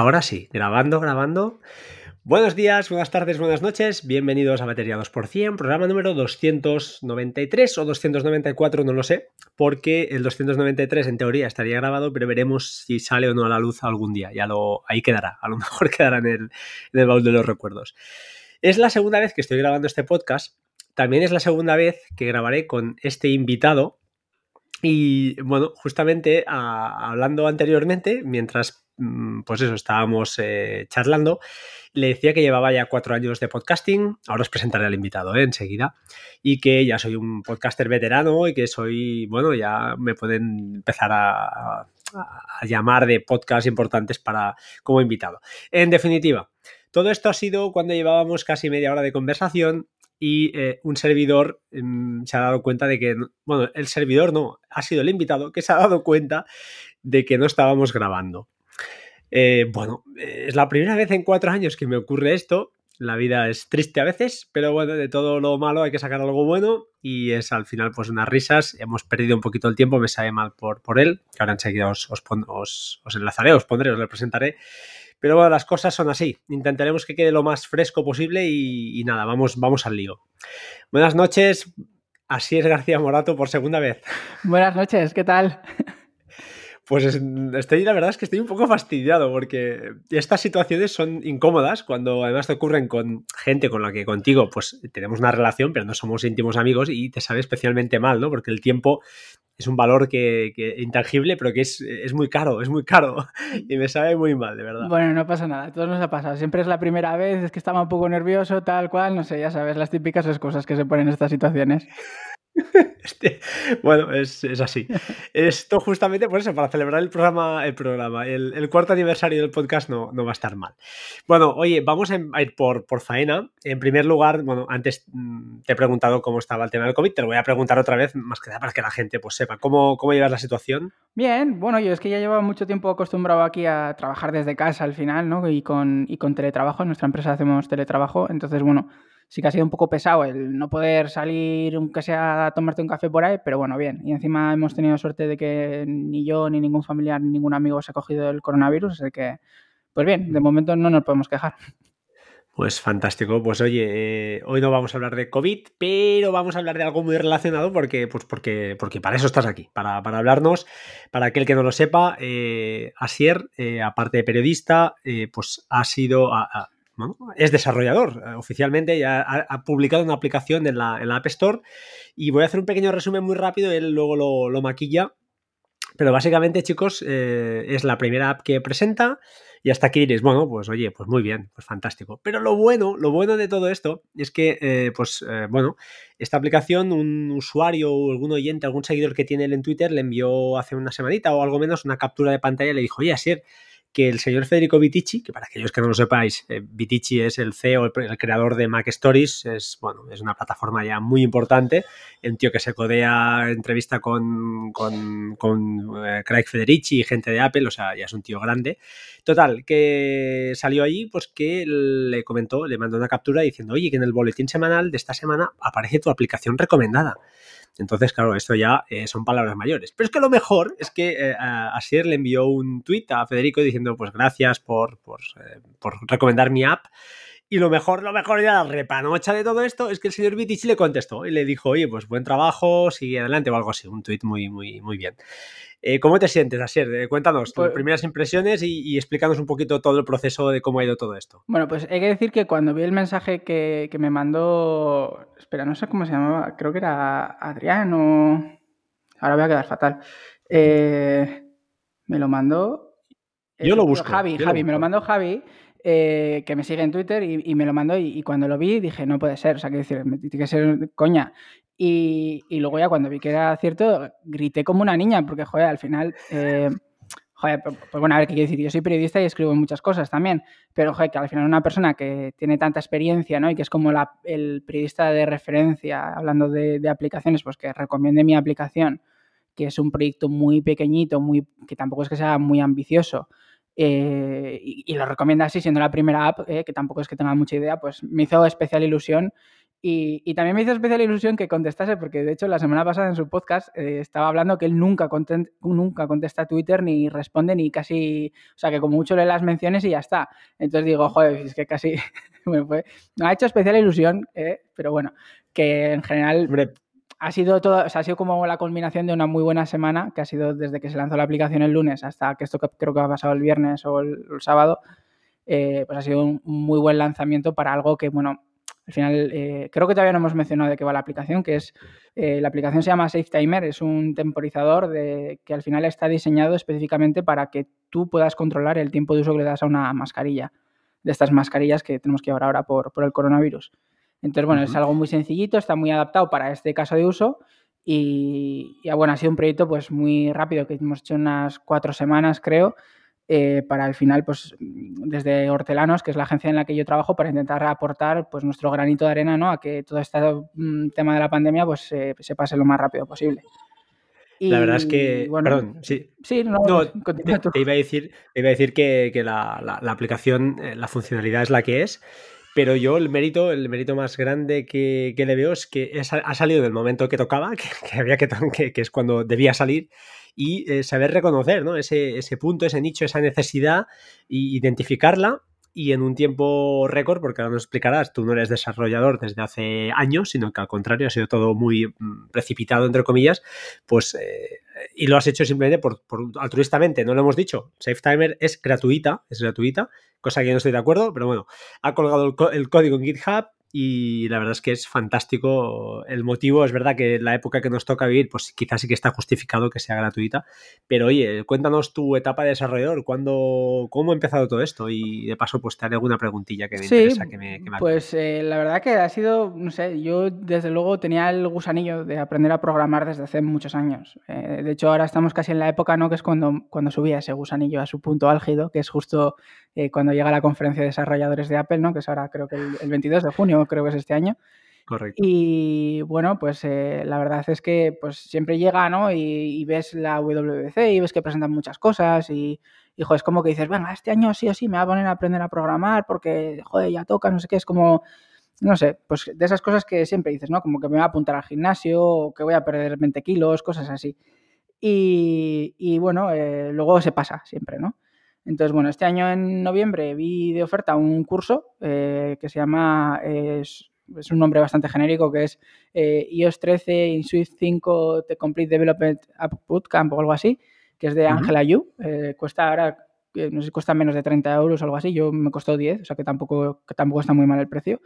Ahora sí, grabando, grabando. Buenos días, buenas tardes, buenas noches. Bienvenidos a Batería 2%, programa número 293 o 294, no lo sé, porque el 293 en teoría estaría grabado, pero veremos si sale o no a la luz algún día. Ya lo ahí quedará, a lo mejor quedará en el, baúl de los recuerdos. Es la segunda vez que estoy grabando este podcast. También es la segunda vez que grabaré con este invitado. Y bueno, justamente a, hablando anteriormente, mientras pues eso, estábamos eh, charlando. Le decía que llevaba ya cuatro años de podcasting, ahora os presentaré al invitado eh, enseguida, y que ya soy un podcaster veterano y que soy, bueno, ya me pueden empezar a, llamar de podcasts importantes para como invitado. En definitiva, todo esto ha sido cuando llevábamos casi media hora de conversación y eh, un servidor mm, se ha dado cuenta de que, bueno, el servidor no, ha sido el invitado que se ha dado cuenta de que no estábamos grabando. Eh, bueno, es la primera vez en cuatro años que me ocurre esto. La vida es triste a veces, pero bueno, de todo lo malo hay que sacar algo bueno y es al final pues unas risas. Hemos perdido un poquito el tiempo, me sabe mal por, por él, que ahora enseguida os, os, os, enlazaré, os pondré, os le presentaré. Pero bueno, las cosas son así. Intentaremos que quede lo más fresco posible y, y nada, vamos, vamos al lío. Buenas noches, así es García Morato por segunda vez. Buenas noches, ¿qué tal? Pues estoy, la verdad es que estoy un poco fastidiado porque estas situaciones son incómodas cuando además te ocurren con gente con la que contigo pues tenemos una relación pero no somos íntimos amigos y te sabe especialmente mal, ¿no? Porque el tiempo es un valor que, intangible pero que es, es, muy caro, es muy caro y me sabe muy mal, de verdad. Bueno, no pasa nada, todos nos ha pasado. Siempre es la primera vez, es que estaba un poco nervioso, tal cual, no sé, ya sabes, las típicas cosas que se ponen en estas situaciones. Este, bueno, es, así. Esto justamente por eso, para celebrar el programa, el programa, el, cuarto aniversario del podcast no, no, va a estar mal. Bueno, oye, vamos a ir por, por faena. En primer lugar, bueno, antes mm, te he preguntado cómo estaba el tema del COVID, te lo voy a preguntar otra vez, más que nada para que la gente pues sepa cómo, cómo llevas la situación. Bien, bueno, yo es que ya llevo mucho tiempo acostumbrado aquí a trabajar desde casa al final, ¿no? Y con, y con teletrabajo, en nuestra empresa hacemos teletrabajo, entonces, bueno, sí que ha sido un poco pesado el no poder salir, aunque sea a tomarte un café por ahí, pero bueno, bien. Y encima hemos tenido suerte de que ni yo, ni ningún familiar, ni ningún amigo se ha cogido el coronavirus, así que, pues bien, de momento no nos podemos quejar. Pues fantástico. Pues oye, eh, hoy no vamos a hablar de COVID, pero vamos a hablar de algo muy relacionado porque, pues porque, porque para eso estás aquí, para, hablarnos. Para aquel que no lo sepa, eh, Asier, eh, aparte de periodista, pues ha sido, es desarrollador. Eh, oficialmente ya ha, publicado una aplicación en la, App Store y voy a hacer un pequeño resumen muy rápido, él luego lo, maquilla. Pero básicamente, chicos, eh, es la primera app que presenta y hasta aquí diréis, bueno, pues oye, pues muy bien, pues fantástico. Pero lo bueno, lo bueno de todo esto es que, eh, pues bueno, esta aplicación, un usuario o algún oyente, algún seguidor que tiene él en Twitter le envió hace una semanita o algo menos una captura de pantalla y le dijo, oye, Asier, que el señor Federico Vitici, que para aquellos que no lo sepáis, eh, Vitici es el CEO, el, creador de Mac Stories, es, bueno, es una plataforma ya muy importante, un tío que se codea entrevista con, con, eh, Craig Federici y gente de Apple, o sea, ya es un tío grande. Total, que salió allí, pues que le comentó, le mandó una captura diciendo, oye, que en el boletín semanal de esta semana aparece tu aplicación recomendada. Entonces, claro, esto ya eh, son palabras mayores. Pero es que lo mejor es que eh, Asier le envió un tuit a Federico diciendo, pues gracias por, por, eh, por recomendar mi app. Y lo mejor, lo mejor ya la repanocha de todo esto es que el señor Vitici le contestó y le dijo, oye, pues buen trabajo, sigue adelante o algo así. Un tuit muy, muy, muy bien. Eh, ¿Cómo te sientes, Asier? Eh, cuéntanos tus pues primeras impresiones y, explícanos un poquito todo el proceso de cómo ha ido todo esto. Bueno, pues hay que decir que cuando vi el mensaje que, me mandó, espera, no sé cómo se llamaba, creo que era Adrián o... Ahora voy a quedar fatal. Eh, me lo mandó... Yo lo busco. Javi, Javi, me lo mandó Javi. Que me sigue en Twitter y, me lo mandó y, cuando lo vi dije, no puede ser, o sea, que decir, tiene que ser coña. Y, luego ya cuando vi que era cierto, grité como una niña, porque, joder, al final... Eh, joder, pues, pues bueno, a ver qué quiero decir. Yo soy periodista y escribo muchas cosas también, pero joder, que al final una persona que tiene tanta experiencia, ¿no? Y que es como la, el periodista de referencia, hablando de, aplicaciones, pues que recomiende mi aplicación, que es un proyecto muy pequeñito, muy, que tampoco es que sea muy ambicioso, eh, y, lo recomienda así, siendo la primera app, eh, que tampoco es que tenga mucha idea, pues me hizo especial ilusión Y, también me hizo especial ilusión que contestase, porque de hecho la semana pasada en su podcast eh, estaba hablando que él nunca, nunca contesta a Twitter ni responde ni casi, o sea, que como mucho lee las menciones y ya está. Entonces digo, joder, es que casi me, fue, me ha hecho especial ilusión, eh, pero bueno, que en general ha sido todo, o sea, ha sido como la culminación de una muy buena semana, que ha sido desde que se lanzó la aplicación el lunes hasta que esto creo que ha pasado el viernes o el, sábado, eh, pues ha sido un muy buen lanzamiento para algo que, bueno, al final, eh, creo que todavía no hemos mencionado de qué va la aplicación, que es, eh, la aplicación se llama SafeTimer, es un temporizador de, que al final está diseñado específicamente para que tú puedas controlar el tiempo de uso que le das a una mascarilla, de estas mascarillas que tenemos que llevar ahora por, el coronavirus. Entonces, bueno, es algo muy sencillito, está muy adaptado para este caso de uso y, y, bueno, ha sido un proyecto pues muy rápido, que hemos hecho unas cuatro semanas, creo, eh, para el final, pues desde Hortelanos, que es la agencia en la que yo trabajo, para intentar aportar pues nuestro granito de arena ¿no? a que todo este mm, tema de la pandemia pues se pase lo más rápido posible. la verdad es que, perdón, sí. Sí, no, te, iba a decir, iba a decir que, la, aplicación, eh, la funcionalidad es la que es, pero yo el mérito, el mérito más grande que, le veo es que ha salido del momento que tocaba, que, había que, que, es cuando debía salir, y eh, saber reconocer ¿no? ese, ese, punto, ese nicho, esa necesidad e identificarla y en un tiempo récord, porque ahora nos explicarás, tú no eres desarrollador desde hace años, sino que al contrario ha sido todo muy mm, precipitado, entre comillas, pues, eh, y lo has hecho simplemente por, altruistamente, no lo hemos dicho, SafeTimer es gratuita, es gratuita, cosa que yo no estoy de acuerdo, pero bueno, ha colgado el código en GitHub, y la verdad es que es fantástico el motivo. Es verdad que la época que nos toca vivir, pues quizás sí que está justificado que sea gratuita. Pero oye, cuéntanos tu etapa de desarrollador, ¿cuándo, ¿cómo ha empezado todo esto? Y de paso, pues te haré alguna preguntilla que me interesa que me, Pues eh, la verdad que ha sido, no sé, yo desde luego tenía el gusanillo de aprender a programar desde hace muchos años. Eh, de hecho, ahora estamos casi en la época, ¿no? Que es cuando, cuando subía ese gusanillo a su punto álgido, que es justo eh, cuando llega la conferencia de desarrolladores de Apple, ¿no? Que es ahora creo que el, el 22 de junio creo que es este año. Correcto. Y bueno, pues eh, la verdad es que pues siempre llega, ¿no? Y, ves la WWC y ves que presentan muchas cosas y, hijo es como que dices, venga, este año sí o sí me va a poner a aprender a programar porque, joder, ya toca, no sé qué, es como, no sé, pues de esas cosas que siempre dices, ¿no? Como que me voy a apuntar al gimnasio o que voy a perder 20 kilos, cosas así. Y, bueno, eh, luego se pasa siempre, ¿no? Entonces, bueno, este año en noviembre vi de oferta un curso eh, que se llama, es, un nombre bastante genérico, que es eh, iOS 13 in Swift 5 The Complete Development App Bootcamp o algo así, que es de Angela Yu. Eh, cuesta ahora, no sé si cuesta menos de 30 euros o algo así, yo me costó 10, o sea que tampoco, que tampoco está muy mal el precio.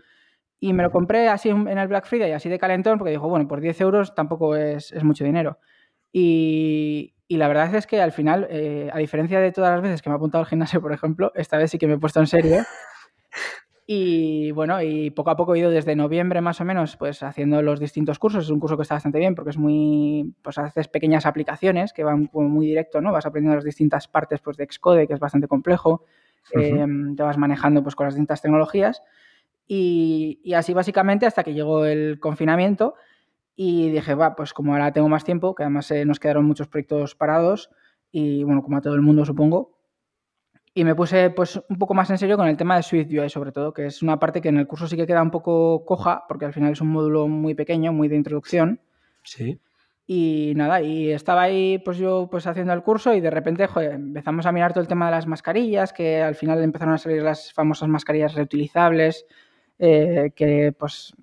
Y me lo compré así en el Black Friday, así de calentón, porque dijo, bueno, por 10 euros tampoco es, es mucho dinero. Y, y la verdad es que al final, eh, a diferencia de todas las veces que me he apuntado al gimnasio, por ejemplo, esta vez sí que me he puesto en serio. Y bueno, y poco a poco he ido desde noviembre más o menos, pues haciendo los distintos cursos. Es un curso que está bastante bien porque es muy, pues haces pequeñas aplicaciones que van como muy directo, ¿no? Vas aprendiendo las distintas partes pues, de Xcode, que es bastante complejo. Em, te vas manejando pues con las distintas tecnologías. Y, y así básicamente hasta que llegó el confinamiento y dije, va, pues como ahora tengo más tiempo, que además eh, nos quedaron muchos proyectos parados, y bueno, como a todo el mundo supongo, y me puse pues un poco más en serio con el tema de Swift UI sobre todo, que es una parte que en el curso sí que queda un poco coja, porque al final es un módulo muy pequeño, muy de introducción. Sí. Y nada, y estaba ahí pues yo pues haciendo el curso y de repente joder, empezamos a mirar todo el tema de las mascarillas, que al final empezaron a salir las famosas mascarillas reutilizables, eh, que pues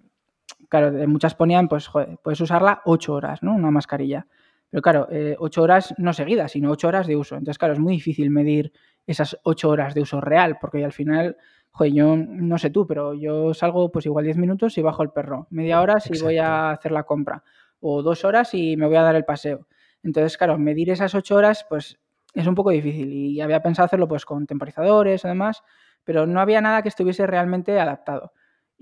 claro, muchas ponían, pues, joder, puedes usarla ocho horas, ¿no? Una mascarilla. Pero claro, eh, ocho horas no seguidas, sino ocho horas de uso. Entonces, claro, es muy difícil medir esas ocho horas de uso real, porque al final, joder, yo no sé tú, pero yo salgo pues igual diez minutos y bajo el perro. Media hora si voy a hacer la compra. O dos horas y me voy a dar el paseo. Entonces, claro, medir esas ocho horas, pues es un poco difícil. Y había pensado hacerlo pues con temporizadores o demás, pero no había nada que estuviese realmente adaptado.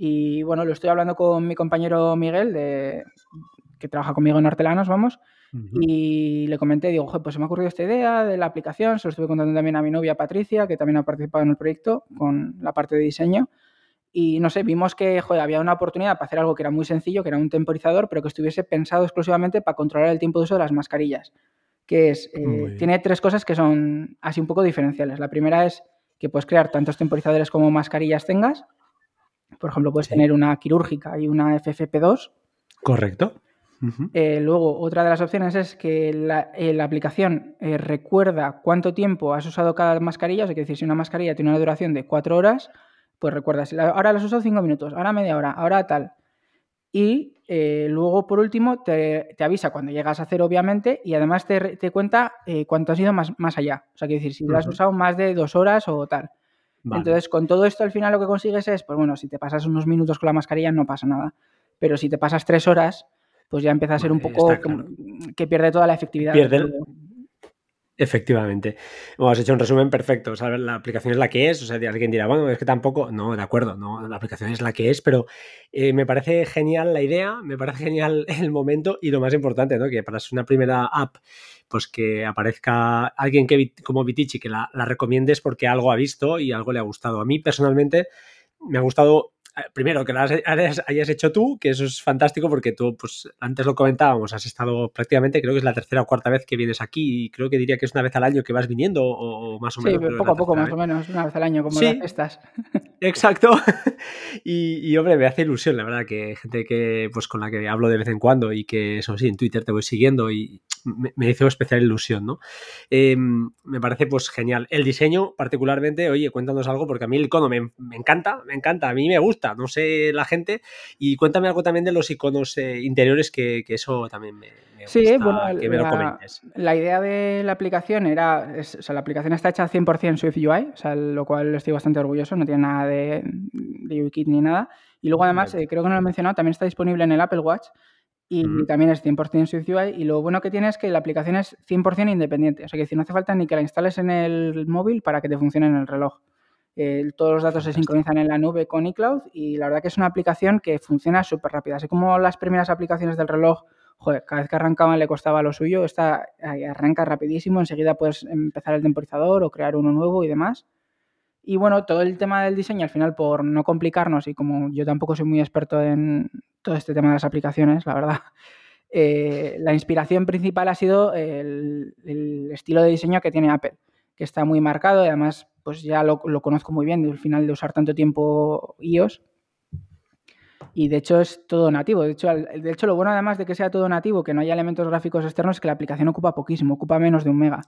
Y bueno, lo estoy hablando con mi compañero Miguel, de, que trabaja conmigo en Hortelanos, vamos, y le comenté, digo, pues se me ha ocurrido esta idea de la aplicación, se lo estuve contando también a mi novia Patricia, que también ha participado en el proyecto con la parte de diseño. Y no sé, vimos que había una oportunidad para hacer algo que era muy sencillo, que era un temporizador, pero que estuviese pensado exclusivamente para controlar el tiempo de uso de las mascarillas. Que es, eh, tiene tres cosas que son así un poco diferenciales. La primera es que puedes crear tantos temporizadores como mascarillas tengas. Por ejemplo, puedes tener una quirúrgica y una FFP2. Correcto. Eh, luego, otra de las opciones es que la, eh, aplicación eh, recuerda cuánto tiempo has usado cada mascarilla. O sea, que decir, si una mascarilla tiene una duración de cuatro horas, pues recuerdas, ahora las has usado cinco minutos, ahora media hora, ahora tal. Y luego, por último, te, avisa cuando llegas a cero, obviamente, y además te, cuenta cuánto has ido más, más allá. O sea, que decir, si lo has usado más de dos horas o tal. Entonces, con todo esto, al final lo que consigues es, pues bueno, si te pasas unos minutos con la mascarilla, no pasa nada. Pero si te pasas tres horas, pues ya empieza a ser un poco que pierde toda la efectividad. Pierde, Efectivamente. Bueno, has hecho un resumen perfecto. O la aplicación es la que es. O sea, alguien dirá, bueno, es que tampoco. No, de acuerdo, no, la aplicación es la que es, pero eh, me parece genial la idea, me parece genial el momento y lo más importante, ¿no? Que para ser una primera app, pues que aparezca alguien que como Vitici que la, la recomiendes porque algo ha visto y algo le ha gustado. A mí personalmente me ha gustado eh, primero, que lo hayas hecho tú, que eso es fantástico porque tú, pues antes lo comentábamos, has estado prácticamente, creo que es la tercera o cuarta vez que vienes aquí y creo que diría que es una vez al año que vas viniendo o, más o menos. Sí, poco a poco, más o menos, una vez al año, como las estas. Exacto. Y, hombre, me hace ilusión, la verdad, que gente que, pues con la que hablo de vez en cuando y que, eso sí, en Twitter te voy siguiendo y me, hizo especial ilusión, ¿no? Em, me parece, pues, genial. El diseño, particularmente, oye, cuéntanos algo, porque a mí el icono me, me encanta, me encanta, a mí me gusta no sé la gente. Y cuéntame algo también de los iconos eh, interiores, que, eso también me, sí, bueno, que me la, lo comentes. La idea de la aplicación era, o sea, la aplicación está hecha 100% Swift UI, o sea, lo cual estoy bastante orgulloso, no tiene nada de, de UIKit ni nada. Y luego además, eh, creo que no lo he mencionado, también está disponible en el Apple Watch y también es 100% Swift UI. Y lo bueno que tiene es que la aplicación es 100% independiente. O sea, que no hace falta ni que la instales en el móvil para que te funcione en el reloj todos los datos se sincronizan en la nube con iCloud y la verdad que es una aplicación que funciona súper rápida. Así como las primeras aplicaciones del reloj, joder, cada vez que arrancaban le costaba lo suyo, esta arranca rapidísimo, enseguida puedes empezar el temporizador o crear uno nuevo y demás. Y bueno, todo el tema del diseño, al final, por no complicarnos y como yo tampoco soy muy experto en todo este tema de las aplicaciones, la verdad, eh, la inspiración principal ha sido el, estilo de diseño que tiene Apple, que está muy marcado y además pues ya lo, conozco muy bien, del final de usar tanto tiempo iOS. Y de hecho es todo nativo. De hecho, de hecho, lo bueno además de que sea todo nativo, que no haya elementos gráficos externos, es que la aplicación ocupa poquísimo, ocupa menos de un mega.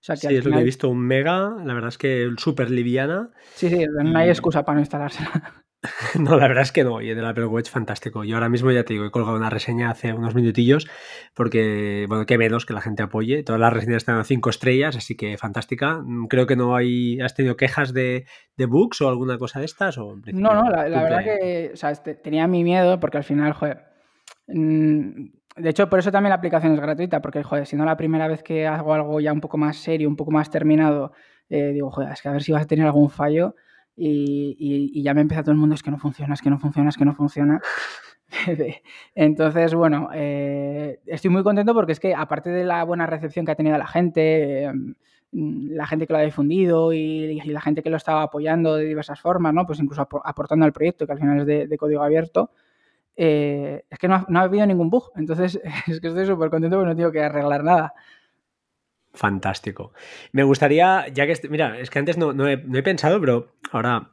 sí, es lo que he visto, un mega, la verdad es que súper liviana. Sí, sí, no hay excusa para no instalársela. No, la verdad es que no. Y el Apple Watch, fantástico. Yo ahora mismo ya te digo, he colgado una reseña hace unos minutillos, porque, bueno, qué menos que la gente apoye. Todas las reseñas están a cinco estrellas, así que fantástica. Mm, creo que no hay. ¿Has tenido quejas de, de bugs o alguna cosa de estas? O no, no, la, verdad que o sea, este, tenía mi miedo, porque al final, joder. Mm, de hecho, por eso también la aplicación es gratuita, porque, joder, si no la primera vez que hago algo ya un poco más serio, un poco más terminado, eh, digo, joder, es que a ver si vas a tener algún fallo y, ya me empieza todo el mundo, es que no funciona, es que no funciona, es que no funciona. Entonces, bueno, eh, estoy muy contento porque es que aparte de la buena recepción que ha tenido la gente, em, la gente que lo ha difundido y, la gente que lo estaba apoyando de diversas formas, ¿no? Pues incluso aportando al proyecto, que al final es de, código abierto, eh, es que no ha, no ha, habido ningún bug. Entonces, es que estoy súper contento porque no tengo que arreglar nada. Fantástico. Me gustaría, ya que, mira, es que antes no, no, he, pensado, pero ahora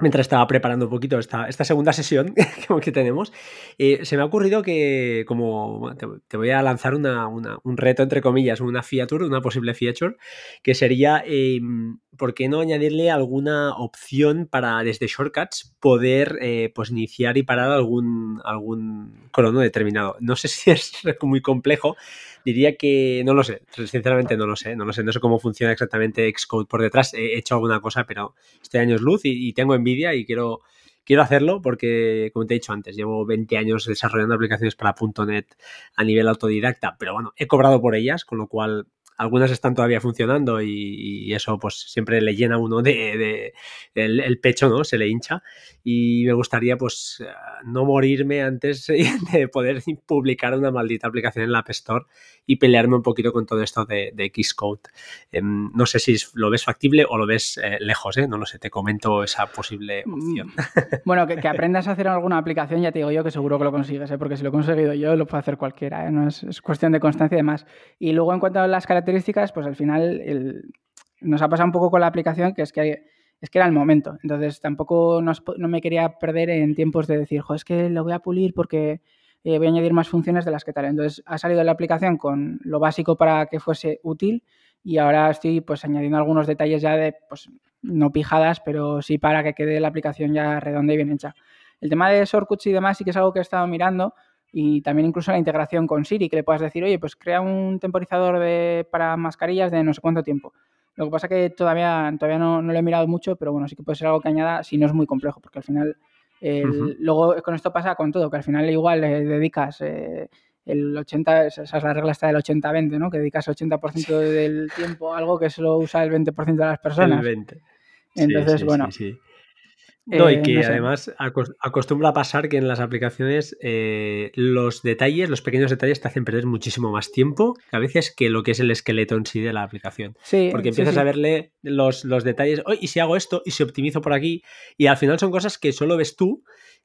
mientras estaba preparando un poquito esta, esta segunda sesión que tenemos, eh, se me ha ocurrido que, como te, voy a lanzar una, un reto, entre comillas, una feature, una posible feature, que sería, em, ¿por qué no añadirle alguna opción para desde shortcuts poder eh, pues iniciar y parar algún, algún crono determinado? No sé si es muy complejo, diría que no lo sé, sinceramente no lo sé, no lo sé, no sé cómo funciona exactamente Xcode por detrás, he hecho alguna cosa, pero estoy años luz y, tengo envidia y quiero, quiero hacerlo porque, como te he dicho antes, llevo 20 años desarrollando aplicaciones para .NET a nivel autodidacta, pero bueno, he cobrado por ellas, con lo cual algunas están todavía funcionando y, eso pues siempre le llena uno de, el, pecho, ¿no? Se le hincha y me gustaría pues no morirme antes de poder publicar una maldita aplicación en la App Store y pelearme un poquito con todo esto de, de Xcode. Em, no sé si lo ves factible o lo ves eh, lejos, ¿eh? No lo sé, te comento esa posible mm, opción. Bueno, que, aprendas a hacer alguna aplicación, ya te digo yo que seguro que lo consigues, ¿eh? porque si lo he conseguido yo, lo puede hacer cualquiera, ¿eh? No es, es, cuestión de constancia y demás. Y luego en cuanto a las características, pues al final nos ha pasado un poco con la aplicación, que es que es que era el momento. Entonces tampoco no me quería perder en tiempos de decir, jo, es que lo voy a pulir porque eh, voy a añadir más funciones de las que tal. Entonces ha salido la aplicación con lo básico para que fuese útil y ahora estoy pues añadiendo algunos detalles ya de, pues no pijadas, pero sí para que quede la aplicación ya redonda y bien hecha. El tema de shortcuts y demás sí que es algo que he estado mirando y también incluso la integración con Siri, que le puedas decir, oye, pues crea un temporizador de, para mascarillas de no sé cuánto tiempo. Lo que pasa que todavía, todavía no, no, lo he mirado mucho, pero bueno, sí que puede ser algo que añada si no es muy complejo, porque al final Luego con esto pasa con todo, que al final igual le dedicas eh, el 80, esa es la regla está del 80-20, ¿no? Que dedicas el 80% del tiempo a algo que solo usa el 20% de las personas. El 20. Entonces, bueno. No, y eh, que además acostumbra a pasar que en las aplicaciones eh, los detalles, los pequeños detalles te hacen perder muchísimo más tiempo que a veces que lo que es el esqueleto en sí de la aplicación. Sí, Porque empiezas a verle los, los detalles, oh, y si hago esto, y si optimizo por aquí, y al final son cosas que solo ves tú,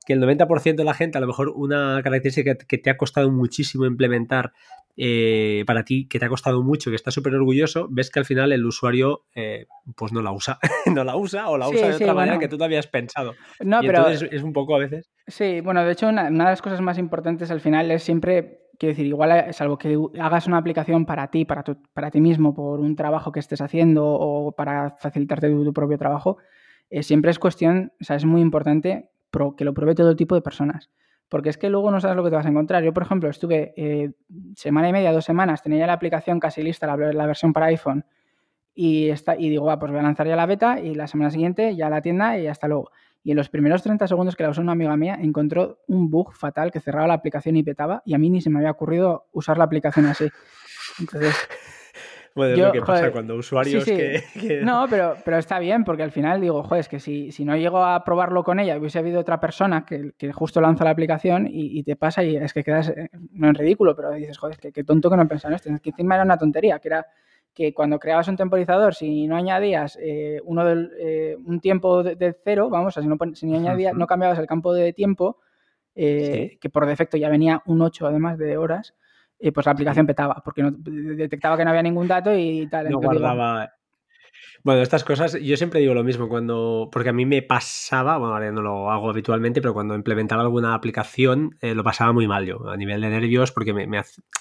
que el 90% de la gente, a lo mejor una característica que te ha costado muchísimo implementar eh, para ti, que te ha costado mucho, que estás súper orgulloso, ves que al final el usuario eh, pues no la usa, no la usa o la usa de otra manera que tú te habías pensado. No, pero es un poco a veces. Sí, bueno, de hecho una, de las cosas más importantes al final es siempre quiero decir, igual es eh, algo que hagas una aplicación para ti, para, para ti mismo, por un trabajo que estés haciendo o para facilitarte tu, propio trabajo, siempre es cuestión, o sea, es muy importante que lo pruebe todo tipo de personas porque es que luego no sabes lo que te vas a encontrar. Yo, por ejemplo, estuve eh, semana y media, dos semanas, tenía ya la aplicación casi lista, la, versión para iPhone, y, está, y digo, pues voy a lanzar ya la beta y la semana siguiente ya la tienda y hasta luego. Y en los primeros 30 segundos que la usó una amiga mía, encontró un bug fatal que cerraba la aplicación y petaba, y a mí ni se me había ocurrido usar la aplicación así. Entonces, bueno, es lo que pasa cuando usuarios Que, No, pero, pero está bien, porque al final digo, joder, es que si, si no llego a probarlo con ella, hubiese habido otra persona que, que justo lanza la aplicación y, te pasa y es que quedas, eh, no en ridículo, pero dices, joder, es que qué tonto que no en esto. Es que encima era una tontería, que era que cuando creabas un temporizador, si no añadías eh, uno del, eh, un tiempo de, cero, vamos, si no, si no, añadías, no cambiabas el campo de tiempo, que por defecto ya venía un 8 además de horas, y pues la aplicación petaba, porque no, detectaba que no había ningún dato y tal. No guardaba. Bueno, estas cosas, yo siempre digo lo mismo, cuando, porque a mí me pasaba, bueno, ahora no lo hago habitualmente, pero cuando implementaba alguna aplicación eh, lo pasaba muy mal yo, a nivel de nervios, porque me,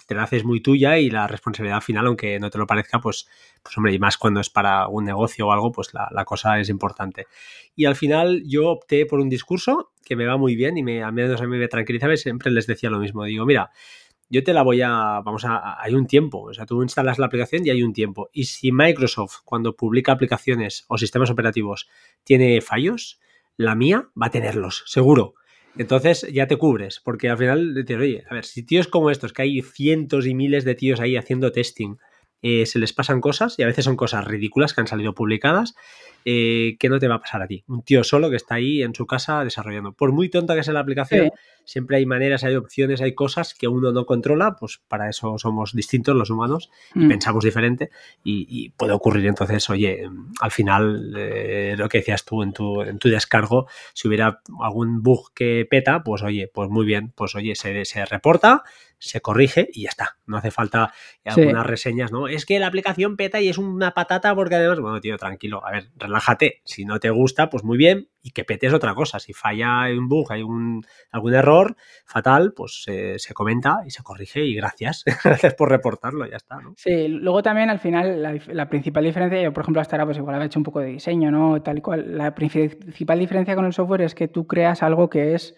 te la haces muy tuya y la responsabilidad final, aunque no te lo parezca, pues, pues hombre, y más cuando es para un negocio o algo, pues la, la cosa es importante. Y al final yo opté por un discurso que me va muy bien y me, al menos a mí me tranquiliza, siempre les decía lo mismo, digo, mira, yo te la voy a, vamos a, hay un tiempo, o sea, tú instalas la aplicación y hay un tiempo. Y si Microsoft, cuando publica aplicaciones o sistemas operativos, tiene fallos, la mía va a tenerlos, seguro. Entonces ya te cubres, porque al final te oye, a ver, si tíos como estos, que hay cientos y miles de tíos ahí haciendo testing, eh, se les pasan cosas y a veces son cosas ridículas que han salido publicadas, eh, que no te va a pasar a ti. Un tío solo que está ahí en su casa desarrollando. Por muy tonta que sea la aplicación, siempre hay maneras, hay opciones, hay cosas que uno no controla, pues para eso somos distintos los humanos y mm. pensamos diferente y, puede ocurrir entonces, oye, al final eh, lo que decías tú en tu, en tu descargo, si hubiera algún bug que peta, pues oye, pues muy bien, pues oye, se, se reporta, se corrige y ya está. No hace falta algunas reseñas, ¿no? Es que la aplicación peta y es una patata porque además, bueno, tío, tranquilo, a ver, relájate. Si no te gusta, pues muy bien y que pete es otra cosa. Si falla un bug, hay un, algún error fatal, pues se comenta y se corrige y gracias. gracias por reportarlo, ya está, ¿no? Sí, luego también al final la, principal diferencia, yo por ejemplo hasta ahora pues igual había hecho un poco de diseño, ¿no? Tal y cual. La principal diferencia con el software es que tú creas algo que es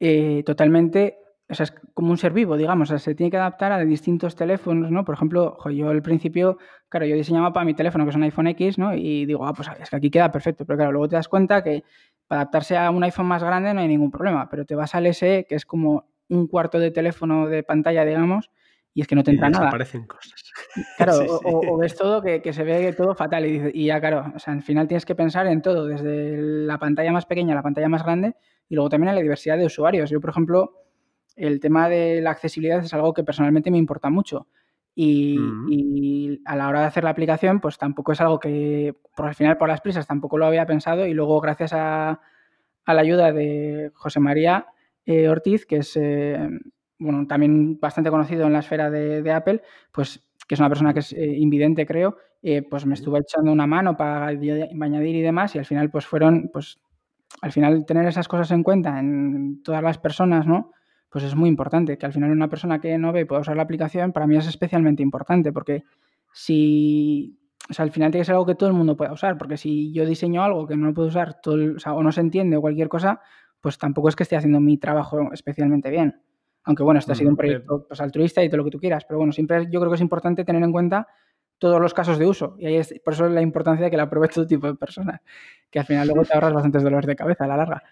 eh, totalmente o sea, es como un ser vivo, digamos, o sea, se tiene que adaptar a distintos teléfonos, ¿no? Por ejemplo, yo al principio, claro, yo diseñaba para mi teléfono, que es un iPhone X, ¿no? Y digo, ah, pues es que aquí queda perfecto, pero claro, luego te das cuenta que para adaptarse a un iPhone más grande no hay ningún problema, pero te vas al SE, que es como un cuarto de teléfono de pantalla, digamos, y es que no te entra y nada. aparecen cosas. Claro, O, ves todo que, que, se ve todo fatal y, y ya, claro, o sea, al final tienes que pensar en todo, desde la pantalla más pequeña a la pantalla más grande y luego también en la diversidad de usuarios. Yo, por ejemplo, el tema de la accesibilidad es algo que personalmente me importa mucho. Mm. Y, a la hora de hacer la aplicación, pues tampoco es algo que, por al final, por las prisas, tampoco lo había pensado. Y luego, gracias a, la ayuda de José María eh, Ortiz, que es eh, bueno, también bastante conocido en la esfera de, Apple, pues que es una persona que es eh, invidente, creo, eh, pues me estuvo echando una mano para añadir y demás, y al final, pues fueron, pues, al final tener esas cosas en cuenta en todas las personas, ¿no? Pues es muy importante, que al final una persona que no ve pueda usar la aplicación, para mí es especialmente importante, porque si, o sea, al final tiene que ser algo que todo el mundo pueda usar, porque si yo diseño algo que no lo puedo usar, todo o, sea, o no se entiende o cualquier cosa, pues tampoco es que esté haciendo mi trabajo especialmente bien. Aunque bueno, este ha sido un proyecto pues, altruista y todo lo que tú quieras, pero bueno, siempre yo creo que es importante tener en cuenta todos los casos de uso. Y ahí es, por eso es la importancia de que la apruebe todo tipo de personas, que al final luego te ahorras bastantes dolores de cabeza a la larga.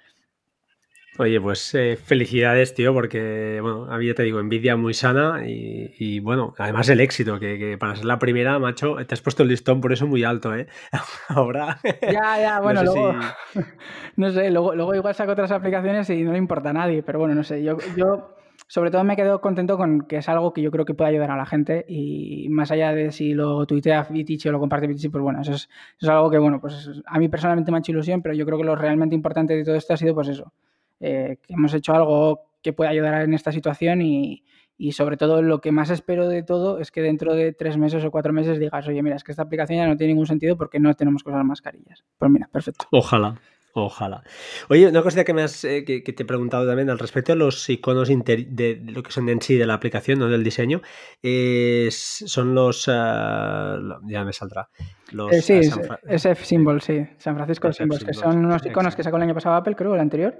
Oye, pues eh, felicidades, tío, porque, bueno, a mí ya te digo, envidia muy sana y, bueno, además el éxito, que, para ser la primera, macho, te has puesto el listón por eso muy alto, ¿eh? Ahora... Ya, ya, bueno, no sé luego, no sé, luego, luego, igual saco otras aplicaciones y no le importa a nadie, pero bueno, no sé, yo, yo sobre todo me quedo contento con que es algo que yo creo que puede ayudar a la gente y más allá de si lo tuitea Fitich o lo comparte Fitich, pues bueno, eso es, eso es algo que, bueno, pues a mí personalmente me ha hecho ilusión, pero yo creo que lo realmente importante de todo esto ha sido pues eso, eh, que hemos hecho algo que puede ayudar en esta situación y, y, sobre todo lo que más espero de todo es que dentro de tres meses o cuatro meses digas, oye, mira, es que esta aplicación ya no tiene ningún sentido porque no tenemos que usar mascarillas. Pues mira, perfecto. Ojalá. Ojalá. Oye, una cosa que me has eh, que, te he preguntado también al respecto de los iconos de lo que son en sí de la aplicación, no del diseño, son los ah, ya me saldrá. Los, eh, sí, SF Symbol, sí, San Francisco Symbols, que son unos iconos que sacó el año pasado Apple, creo, el anterior.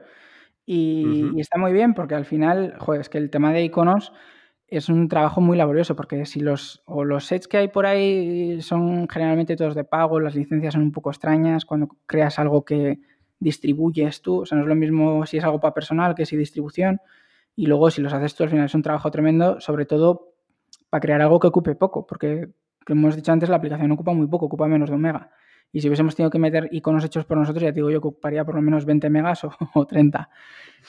Y, está muy bien porque al final, joder, es que el tema de iconos es un trabajo muy laborioso porque si los, o los sets que hay por ahí son generalmente todos de pago, las licencias son un poco extrañas, cuando creas algo que distribuyes tú, o sea, no es lo mismo si es algo para personal que si distribución, y luego si los haces tú al final es un trabajo tremendo, sobre todo para crear algo que ocupe poco, porque como hemos dicho antes, la aplicación ocupa muy poco, ocupa menos de un mega. Y si hubiésemos tenido que meter iconos hechos por nosotros, ya te digo, yo ocuparía por lo menos 20 megas o, 30.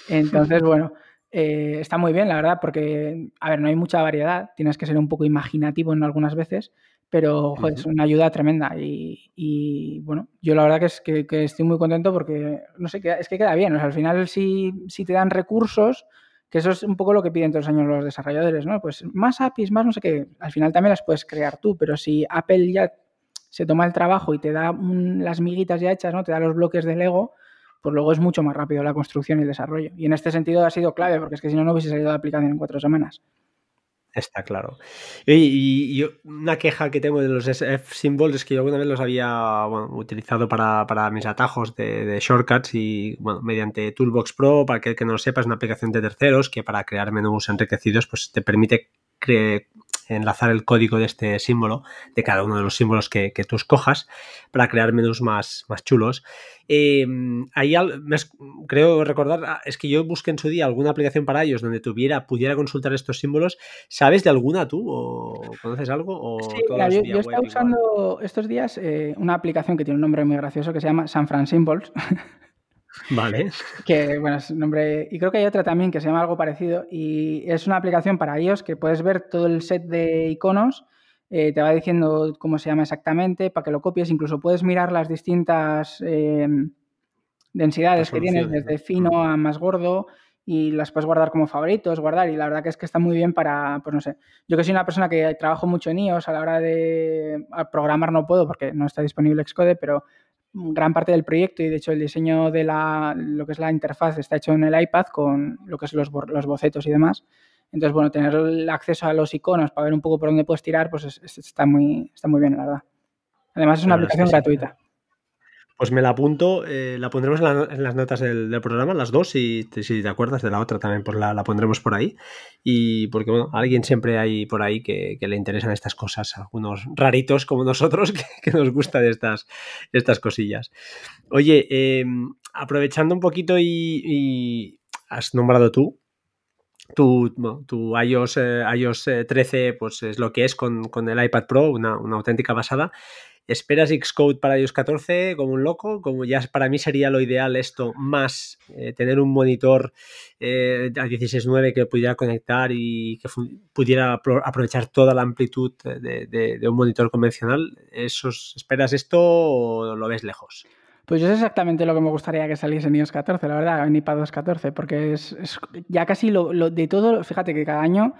Entonces, bueno, eh, está muy bien, la verdad, porque, a ver, no hay mucha variedad, tienes que ser un poco imaginativo en algunas veces, pero joder, es una ayuda tremenda. Y, bueno, yo la verdad que, es, que, estoy muy contento porque, no sé, es que queda bien, o sea, al final si, si te dan recursos, que eso es un poco lo que piden todos los años los desarrolladores, ¿no? Pues más APIs, más no sé qué, al final también las puedes crear tú, pero si Apple ya se toma el trabajo y te da las miguitas ya hechas, ¿no? Te da los bloques de Lego, pues luego es mucho más rápido la construcción y el desarrollo. Y en este sentido ha sido clave, porque es que si no, no hubiese salido la aplicación en cuatro semanas. Está claro. Y, una queja que tengo de los SF symbols es que yo alguna vez los había utilizado para, mis atajos de, shortcuts y bueno, mediante Toolbox Pro, para que que no lo sepa, es una aplicación de terceros que para crear menús enriquecidos pues te permite enlazar el código de este símbolo, de cada uno de los símbolos que, tú escojas, para crear menús más, más chulos. Em, ahí creo recordar, ah, es que yo busqué en su día alguna aplicación para ellos donde tuviera, pudiera consultar estos símbolos. ¿Sabes de alguna tú? ¿O conoces algo? sí, yo, yo estaba usando estos días eh, una aplicación que tiene un nombre muy gracioso que se llama San Fran Symbols. Vale. Que, bueno, es un nombre. Y creo que hay otra también que se llama algo parecido. Y es una aplicación para ellos que puedes ver todo el set de iconos. Eh, te va diciendo cómo se llama exactamente para que lo copies. Incluso puedes mirar las distintas em, densidades que tienes, desde fino a más gordo. Y las puedes guardar como favoritos, guardar. Y la verdad que es que está muy bien para, pues no sé. Yo que soy una persona que trabajo mucho en iOS, a la hora de programar no puedo porque no está disponible Xcode, pero gran parte del proyecto y de hecho el diseño de la, lo que es la interfaz está hecho en el iPad con lo que son los, los bocetos y demás. Entonces, bueno, tener el acceso a los iconos para ver un poco por dónde puedes tirar, pues está, muy, está muy bien, la verdad. Además, es una aplicación gratuita. Pues me la apunto, eh, la pondremos en, las notas del, programa, las dos, y si te acuerdas de la otra también, pues la, pondremos por ahí. Y porque, bueno, alguien siempre hay por ahí que, le interesan estas cosas, algunos raritos como nosotros, que, nos gusta de estas, estas cosillas. Oye, em, aprovechando un poquito y, has nombrado tú, tu, tu iOS, eh, iOS 13 eh, pues es lo que es con, el iPad Pro, una, una auténtica basada. ¿Esperas Xcode para iOS 14 como un loco? Como ya para mí sería lo ideal esto, más eh, tener un monitor eh, a 16.9 que pudiera conectar y que pudiera aprovechar toda la amplitud de, un monitor convencional. ¿Esos, ¿Esperas esto o lo ves lejos? Pues yo es exactamente lo que me gustaría que saliese en iOS 14, la verdad, en iPadOS 14, porque es, ya casi lo, de todo, fíjate que cada año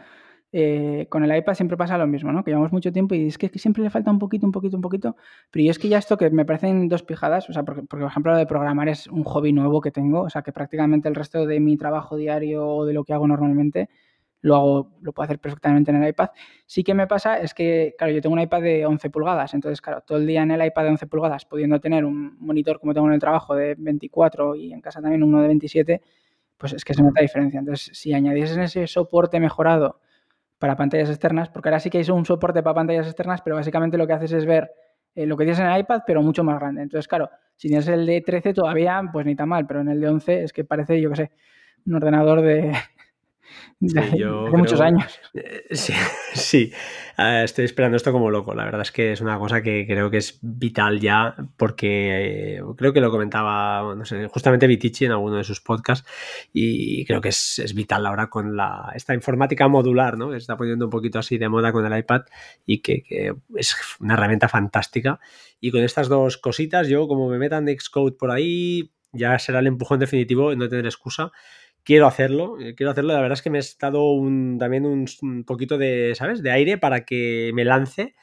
eh, con el iPad siempre pasa lo mismo, ¿no? Que llevamos mucho tiempo y es que, siempre le falta un poquito, un poquito, un poquito. Pero yo es que ya esto que me parecen dos pijadas, o sea, porque, por ejemplo lo de programar es un hobby nuevo que tengo, o sea, que prácticamente el resto de mi trabajo diario o de lo que hago normalmente lo hago, lo puedo hacer perfectamente en el iPad. Sí que me pasa es que, claro, yo tengo un iPad de 11 pulgadas, entonces, claro, todo el día en el iPad de 11 pulgadas, pudiendo tener un monitor como tengo en el trabajo de 24 y en casa también uno de 27, pues es que se nota diferencia. Entonces, si añadiesen ese soporte mejorado para pantallas externas, porque ahora sí que hay un soporte para pantallas externas, pero básicamente lo que haces es ver eh, lo que tienes en el iPad, pero mucho más grande. Entonces, claro, si tienes el de 13 todavía, pues ni tan mal, pero en el de 11 es que parece, yo qué sé, un ordenador de, de, yo muchos años. Eh, sí, sí. Estoy esperando esto como loco. La verdad es que es una cosa que creo que es vital ya, porque eh, creo que lo comentaba, no sé, justamente Vitici en alguno de sus podcasts, y creo que es, es, vital ahora con la, esta informática modular, ¿no? Que se está poniendo un poquito así de moda con el iPad y que, que es una herramienta fantástica. Y con estas dos cositas, yo como me metan Xcode por ahí, ya será el empujón definitivo, no tener excusa quiero hacerlo, eh, quiero hacerlo. La verdad es que me ha estado un, también un, poquito de, ¿sabes? De aire para que me lance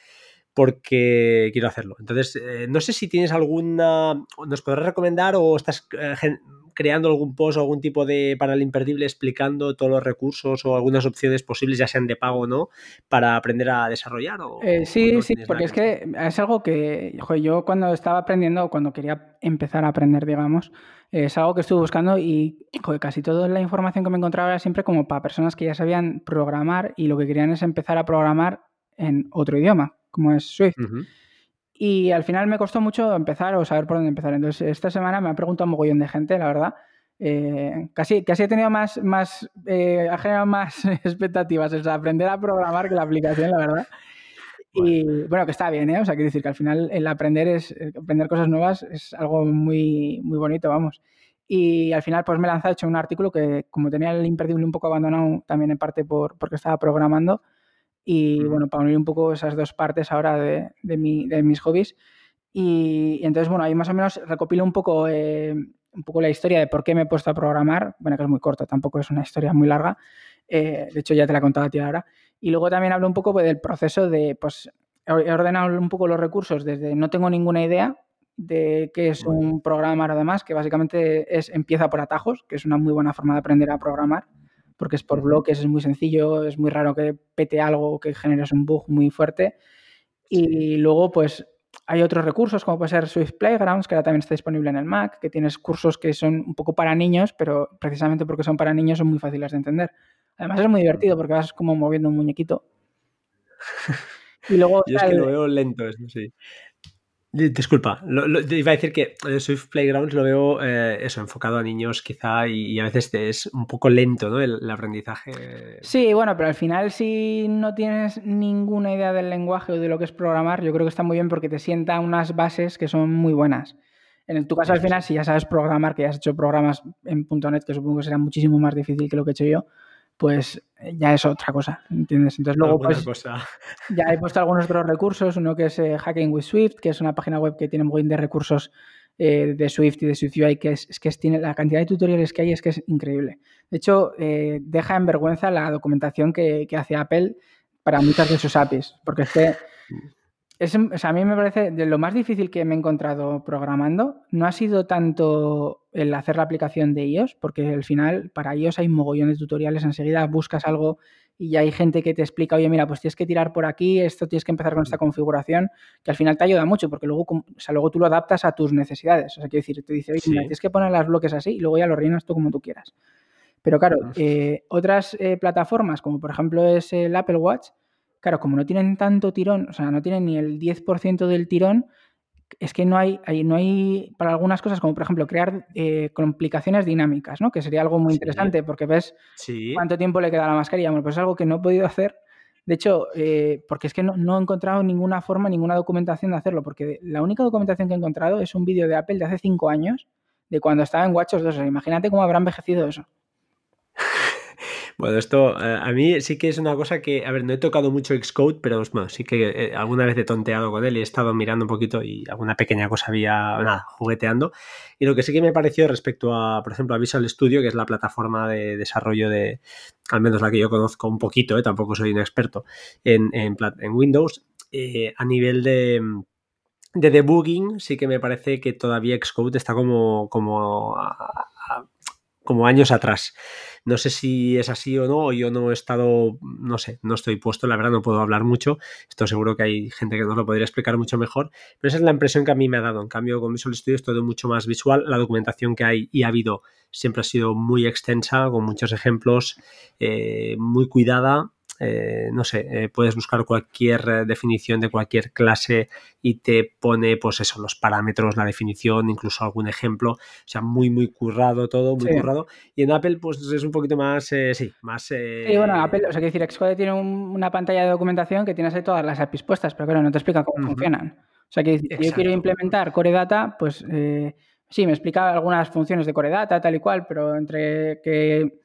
porque quiero hacerlo. Entonces, eh, no sé si tienes alguna, nos podrás recomendar o estás eh, creando algún post o algún tipo de para el imperdible explicando todos los recursos o algunas opciones posibles, ya sean de pago o no, para aprender a desarrollar. O, sí, sí, porque es que es algo que yo cuando estaba aprendiendo, cuando quería empezar a aprender, digamos, es algo que estuve buscando y casi toda la información que me encontraba era siempre como para personas que ya sabían programar y lo que querían es empezar a programar en otro idioma, como es Swift. Y al final me costó mucho empezar o saber por dónde empezar. Entonces, esta semana me ha preguntado un mogollón de gente, la verdad. Eh, casi, casi he tenido más, más eh, ha generado más expectativas el aprender a programar que la aplicación, la verdad. Y bueno, que está bien, ¿eh? O sea, quiero decir que al final el aprender es aprender cosas nuevas es algo muy, muy bonito, vamos. Y al final, pues me he hecho un artículo que, como tenía el imperdible un poco abandonado, también en parte por, porque estaba programando. Y bueno, para unir un poco esas dos partes ahora de, de, mi, de mis hobbies. Y, entonces, bueno, ahí más o menos recopilo un poco, eh, un poco la historia de por qué me he puesto a programar. Bueno, que es muy corta, tampoco es una historia muy larga. Eh, de hecho, ya te la he contado a ti ahora. Y luego también hablo un poco pues, del proceso de, pues, he ordenado un poco los recursos desde no tengo ninguna idea de qué es un programar además, que básicamente es empieza por atajos, que es una muy buena forma de aprender a programar, porque es por bloques, es muy sencillo, es muy raro que pete algo, que generes un bug muy fuerte. Y luego, pues, hay otros recursos, como puede ser Swift Playgrounds, que ahora también está disponible en el Mac, que tienes cursos que son un poco para niños, pero precisamente porque son para niños son muy fáciles de entender. Además es muy divertido porque vas como moviendo un muñequito. Y luego, Yo es que lo veo lento, eso sí. Disculpa, iba a decir que el Swift Playgrounds lo veo eh, eso, enfocado a niños quizá y, a veces es un poco lento ¿no? el, aprendizaje. Sí, bueno, pero al final si no tienes ninguna idea del lenguaje o de lo que es programar, yo creo que está muy bien porque te sienta unas bases que son muy buenas. En tu caso, al final, si ya sabes programar, que ya has hecho programas en .NET, que supongo que será muchísimo más difícil que lo que he hecho yo, pues ya es otra cosa, ¿entiendes? Entonces luego pues ya he puesto algunos otros recursos, uno que es eh, Hacking with Swift, que es una página web que tiene un buen de recursos eh, de Swift y de Swift UI, que es, que tiene la cantidad de tutoriales que hay es que es increíble. De hecho, eh, deja en vergüenza la documentación que, que hace Apple para muchas de sus APIs, porque es que a mí me parece de lo más difícil que me he encontrado programando no ha sido tanto el hacer la aplicación de iOS, porque al final para iOS hay un mogollón de tutoriales, enseguida buscas algo y ya hay gente que te explica, oye, mira, pues tienes que tirar por aquí, esto tienes que empezar con esta configuración, que al final te ayuda mucho, porque luego, o sea, luego tú lo adaptas a tus necesidades. O sea, quiero decir, te dice, oye, mira, tienes que poner las bloques así y luego ya lo rellenas tú como tú quieras. Pero claro, eh, otras eh, plataformas, como por ejemplo es el Apple Watch, Claro, como no tienen tanto tirón, o sea, no tienen ni el 10% del tirón, es que no hay, no hay para algunas cosas, como por ejemplo crear eh, complicaciones dinámicas, ¿no? Que sería algo muy interesante porque ves cuánto tiempo le queda a la mascarilla. Bueno, pues es algo que no he podido hacer. De hecho, eh, porque es que no, he encontrado ninguna forma, ninguna documentación de hacerlo, porque la única documentación que he encontrado es un vídeo de Apple de hace cinco años, de cuando estaba en WatchOS 2. Imagínate cómo habrá envejecido eso. Bueno, esto eh, a mí sí que es una cosa que, a ver, no he tocado mucho Xcode, pero sí que eh, alguna vez he tonteado con él y he estado mirando un poquito y alguna pequeña cosa había, nada, jugueteando. Y lo que sí que me pareció respecto a, por ejemplo, a Visual Studio, que es la plataforma de desarrollo de, al menos la que yo conozco un poquito, tampoco soy un experto en, Windows, a nivel de de debugging sí que me parece que todavía Xcode está como, como, como años atrás. No sé si es así o no, yo no he estado, no sé, no estoy puesto, la verdad no puedo hablar mucho. Esto seguro que hay gente que nos lo podría explicar mucho mejor, pero esa es la impresión que a mí me ha dado. En cambio, con Visual Studio es todo mucho más visual. La documentación que hay y ha habido siempre ha sido muy extensa, con muchos ejemplos, eh, muy cuidada eh, no sé, eh, puedes buscar cualquier eh, definición de cualquier clase y te pone, pues eso, los parámetros, la definición, incluso algún ejemplo. O sea, muy, muy currado todo, muy currado. Y en Apple, pues es un poquito más, sí, más... Sí, bueno, Apple, o sea, que decir, Xcode tiene una pantalla de documentación que tienes ahí todas las APIs puestas, pero claro, no te explica cómo funcionan. O sea, que yo quiero implementar Core Data, pues... Sí, me explica algunas funciones de Core Data, tal y cual, pero entre que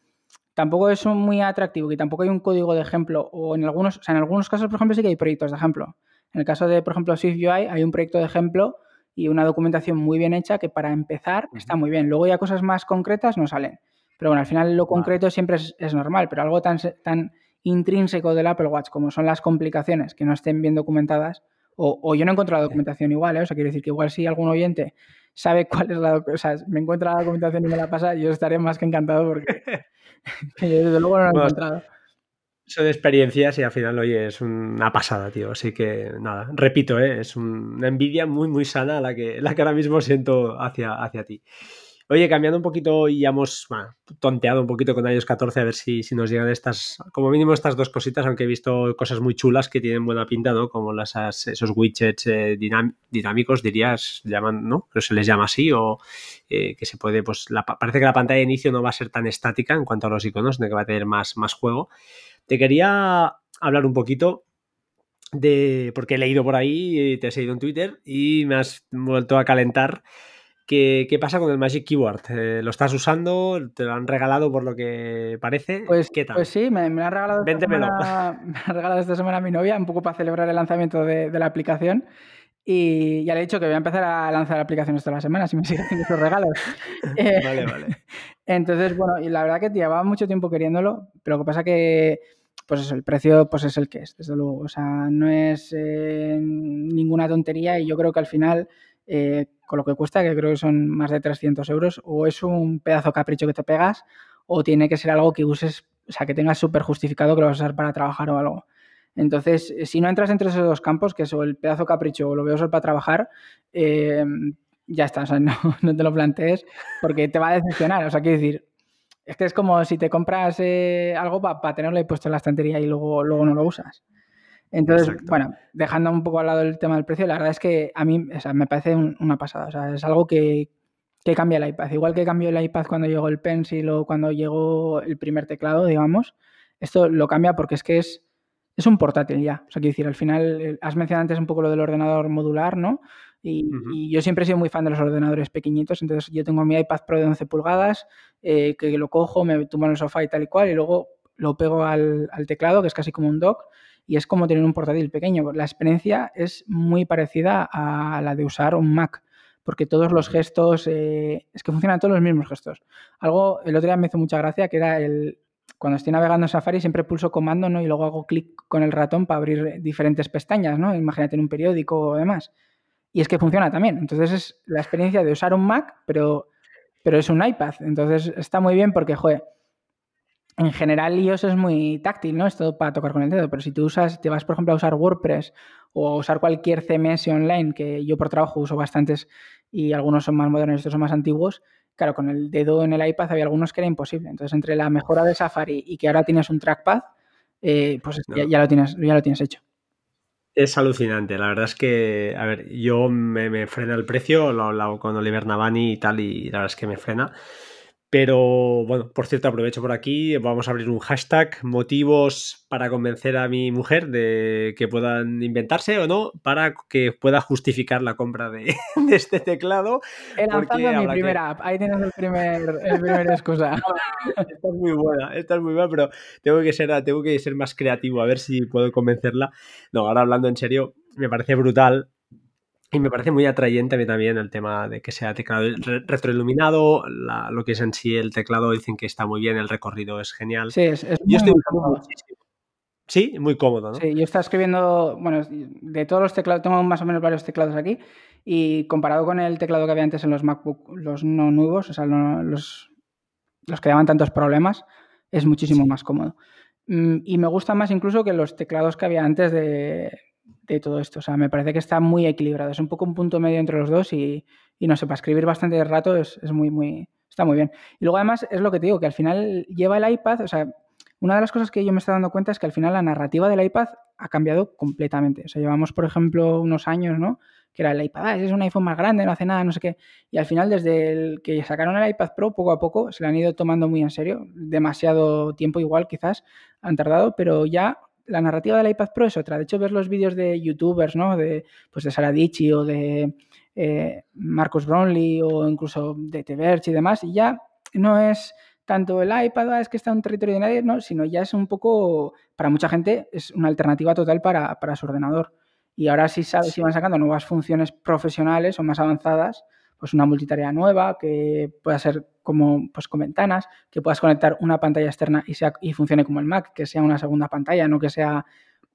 tampoco es muy atractivo y tampoco hay un código de ejemplo o en algunos, o sea, en algunos casos, por ejemplo, sí que hay proyectos de ejemplo. En el caso de, por ejemplo, SwiftUI hay un proyecto de ejemplo y una documentación muy bien hecha que para empezar está muy bien. Luego ya cosas más concretas no salen. Pero bueno, al final lo concreto siempre es, normal, pero algo tan, tan intrínseco del Apple Watch como son las complicaciones que no estén bien documentadas, o, yo no encuentro la documentación igual, ¿eh? o sea, quiero decir que igual si algún oyente sabe cuál es la documentación, o sea, me encuentra la documentación y me la pasa, yo estaré más que encantado porque desde luego no lo he encontrado. Son experiencias y al final, oye, es una pasada, tío. Así que nada, repito, ¿eh? es una envidia muy, muy sana la que, la que ahora mismo siento hacia, hacia ti. Oye, cambiando un poquito y ya hemos tonteado un poquito con iOS 14 a ver si, si, nos llegan estas, como mínimo estas dos cositas, aunque he visto cosas muy chulas que tienen buena pinta, ¿no? Como las, esos widgets eh, dinámicos, dirías, llaman, ¿no? Pero se les llama así o eh, que se puede, pues parece que la pantalla de inicio no va a ser tan estática en cuanto a los iconos, de que va a tener más, más juego. Te quería hablar un poquito de, porque he leído por ahí, te he seguido en Twitter y me has vuelto a calentar ¿Qué, pasa con el Magic Keyboard? Eh, ¿Lo estás usando? ¿Te lo han regalado por lo que parece? Pues, ¿Qué tal? pues sí, me, ha regalado esta semana, me ha regalado esta semana mi novia, un poco para celebrar el lanzamiento de, la aplicación. Y ya le he dicho que voy a empezar a lanzar aplicaciones toda la semana, si me siguen haciendo estos regalos. Eh, vale, vale. Entonces, bueno, y la verdad que llevaba mucho tiempo queriéndolo, pero lo que pasa que, pues eso, el precio pues es el que es, desde luego. O sea, no es eh, ninguna tontería y yo creo que al final eh, con lo que cuesta, que creo que son más de 300 euros, o es un pedazo capricho que te pegas, o tiene que ser algo que uses, o sea, que tengas súper justificado que lo vas a usar para trabajar o algo. Entonces, si no entras entre esos dos campos, que es o el pedazo capricho o lo voy a usar para trabajar, eh, ya está, o sea, no, te lo plantees porque te va a decepcionar. O sea, quiero decir, es que es como si te compras eh, algo para tenerlo ahí puesto en la estantería y luego, luego no lo usas. Entonces, bueno, dejando un poco al lado el tema del precio, la verdad es que a mí me parece una pasada. O sea, es algo que, que, cambia el iPad. Igual que cambió el iPad cuando llegó el Pencil o cuando llegó el primer teclado, digamos. Esto lo cambia porque es que es, es un portátil ya. O sea, quiero decir, al final, eh, has mencionado antes un poco lo del ordenador modular, ¿no? Y, yo siempre he sido muy fan de los ordenadores pequeñitos. Entonces, yo tengo mi iPad Pro de 11 pulgadas, eh, que lo cojo, me tumbo en el sofá y tal y cual, y luego lo pego al, al teclado, que es casi como un dock y es como tener un portátil pequeño. La experiencia es muy parecida a la de usar un Mac, porque todos los gestos, eh, es que funcionan todos los mismos gestos. Algo, el otro día me hizo mucha gracia, que era el, cuando estoy navegando en Safari siempre pulso comando ¿no? y luego hago clic con el ratón para abrir diferentes pestañas, ¿no? imagínate en un periódico o demás. Y es que funciona también. Entonces es la experiencia de usar un Mac, pero, pero es un iPad. Entonces está muy bien porque, joder, en general iOS es muy táctil, ¿no? Es todo para tocar con el dedo, pero si tú usas, te vas por ejemplo a usar WordPress o a usar cualquier CMS online, que yo por trabajo uso bastantes y algunos son más modernos y otros son más antiguos, claro, con el dedo en el iPad había algunos que era imposible. Entonces, entre la mejora de Safari y que ahora tienes un trackpad, eh, pues ya, lo tienes, ya lo tienes hecho. Es alucinante, la verdad es que, a ver, yo me, me frena el precio, lo he hablado con Oliver Navani y tal, y la verdad es que me frena Pero bueno, por cierto, aprovecho por aquí, vamos a abrir un hashtag, motivos para convencer a mi mujer de que puedan inventarse o no, para que pueda justificar la compra de, este teclado. He lanzado mi primera app, ahí tienes el primer, el primer excusa. esta es muy buena, esta es muy buena, pero tengo que, ser, tengo que ser más creativo, a ver si puedo convencerla. No, ahora hablando en serio, me parece brutal y me parece muy atrayente a mí también el tema de que sea teclado retroiluminado, lo que es en sí el teclado, dicen que está muy bien, el recorrido es genial. Sí, es, muy, estoy cómodo. Sí, muy cómodo, ¿no? Sí, yo estaba escribiendo, bueno, de todos los teclados, tengo más o menos varios teclados aquí, y comparado con el teclado que había antes en los MacBook, los no nuevos, o sea, los, los que daban tantos problemas, es muchísimo más cómodo. Mm, y me gusta más incluso que los teclados que había antes de, de todo esto. O sea, me parece que está muy equilibrado. Es un poco un punto medio entre los dos y, no sé, para escribir bastante rato es, muy, muy, está muy bien. Y luego además es lo que te digo, que al final lleva el iPad, o sea, una de las cosas que yo me estoy dando cuenta es que al final la narrativa del iPad ha cambiado completamente. O sea, llevamos, por ejemplo, unos años, ¿no? Que era el iPad, ah, es un iPhone más grande, no hace nada, no sé qué. Y al final, desde el que sacaron el iPad Pro, poco a poco se le han ido tomando muy en serio. Demasiado tiempo igual quizás han tardado, pero ya la narrativa del iPad Pro es otra. De hecho, ves los vídeos de youtubers, ¿no? De, pues de Saradici o de eh, Marcus Brownlee o incluso de Teverge y demás, y ya no es tanto el iPad, ah, es que está en un territorio de nadie, no, sino ya es un poco, para mucha gente, es una alternativa total para, su ordenador. Y ahora sí sabes si van sacando nuevas funciones profesionales o más avanzadas, pues una multitarea nueva que pueda ser como pues con ventanas, que puedas conectar una pantalla externa y, sea, y funcione como el Mac, que sea una segunda pantalla, no que sea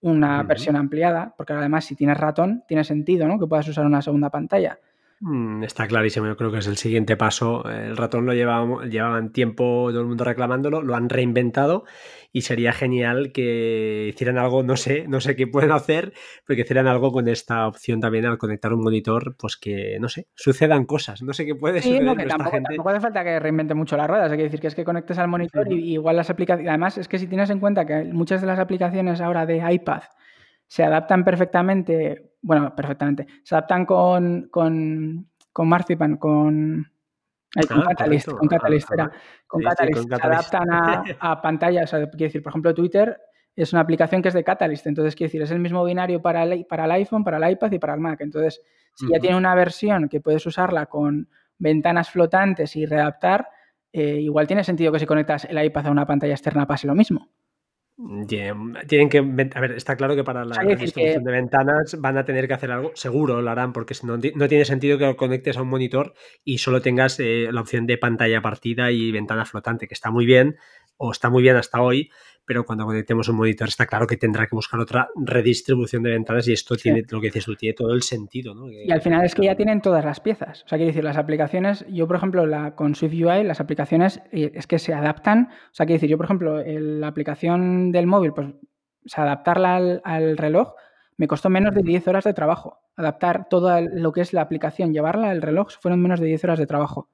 una versión ampliada, porque además si tienes ratón tiene sentido, ¿no? Que puedas usar una segunda pantalla. Mm, está clarísimo, yo creo que es el siguiente paso. El ratón lo llevaban, llevaban tiempo todo el mundo reclamándolo, lo han reinventado y sería genial que hicieran algo, no sé, no sé qué pueden hacer, pero que hicieran algo con esta opción también al conectar un monitor, pues que, no sé, sucedan cosas, no sé qué puede sí, suceder. No, que tampoco, gente. tampoco hace falta que reinvente mucho las ruedas, hay que decir que es que conectes al monitor y, igual las aplicaciones, además es que si tienes en cuenta que muchas de las aplicaciones ahora de iPad se adaptan perfectamente, bueno, perfectamente, se adaptan con, con, con Marzipan, con con ah, Catalyst, con Catalyst, con Catalyst, se adaptan a, pantallas. quiero decir, por ejemplo, Twitter es una aplicación que es de Catalyst, entonces quiero decir, es el mismo binario para el, para el iPhone, para el iPad y para el Mac. Entonces, si ya tiene una versión que puedes usarla con ventanas flotantes y readaptar, eh, igual tiene sentido que si conectas el iPad a una pantalla externa pase lo mismo. Tienen que. A ver, está claro que para la distribución de ventanas van a tener que hacer algo, seguro lo harán, porque no, no tiene sentido que lo conectes a un monitor y solo tengas eh, la opción de pantalla partida y ventana flotante, que está muy bien, o está muy bien hasta hoy, pero cuando conectemos un monitor está claro que tendrá que buscar otra redistribución de ventanas y esto tiene, lo que dices tú, tiene todo el sentido. ¿no? y al final es que ya tienen todas las piezas. O sea, quiero decir, las aplicaciones, yo por ejemplo, la, con Swift UI, las aplicaciones eh, es que se adaptan. O sea, quiero decir, yo por ejemplo, la aplicación del móvil, pues adaptarla al, reloj me costó menos de 10 horas de trabajo. Adaptar todo lo que es la aplicación, llevarla al reloj, fueron menos de 10 horas de trabajo.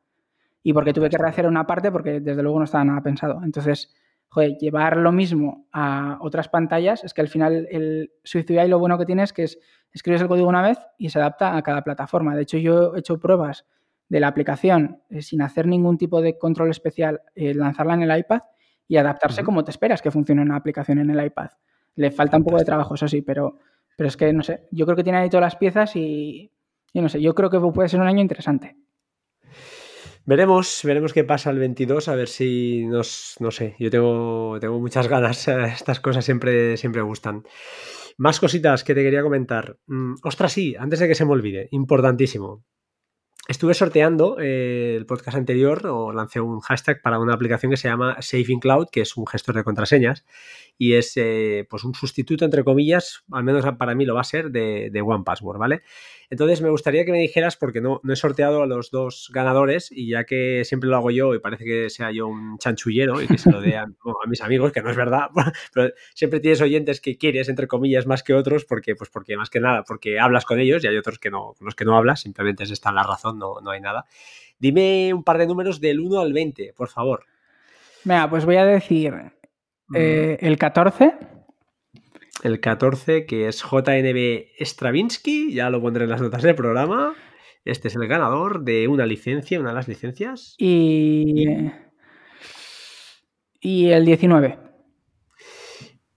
Y porque tuve que rehacer una parte porque desde luego no estaba nada pensado. Entonces, joder, llevar lo mismo a otras pantallas, es que al final el SwiftUI lo bueno que tiene es que es, escribes el código una vez y se adapta a cada plataforma. De hecho, yo he hecho pruebas de la aplicación eh, sin hacer ningún tipo de control especial, eh, lanzarla en el iPad y adaptarse como te esperas que funcione una aplicación en el iPad. Le falta un poco de trabajo, eso sí, pero, pero es que no sé, yo creo que tiene ahí todas las piezas y, y no sé, yo creo que puede ser un año interesante. Veremos, veremos qué pasa el 22, a ver si nos, no sé, yo tengo, muchas ganas, estas cosas siempre, siempre gustan. Más cositas que te quería comentar. Mm, ostras, sí, antes de que se me olvide, importantísimo. Estuve sorteando eh, el podcast anterior o lancé un hashtag para una aplicación que se llama Saving Cloud, que es un gestor de contraseñas y es eh, pues un sustituto, entre comillas, al menos para mí lo va a ser, de, de One Password, ¿vale? Entonces me gustaría que me dijeras, porque no, no he sorteado a los dos ganadores y ya que siempre lo hago yo y parece que sea yo un chanchullero y que se lo dé a, mis amigos, que no es verdad, pero siempre tienes oyentes que quieres, entre comillas, más que otros, porque, pues porque más que nada, porque hablas con ellos y hay otros que no, con los que no hablas, simplemente es esta la razón, no, no hay nada. Dime un par de números del 1 al 20, por favor. Venga, pues voy a decir eh, el 14 el 14, que es JNB Stravinsky, ya lo pondré en las notas del programa. Este es el ganador de una licencia, una de las licencias. Y ¿Y el 19?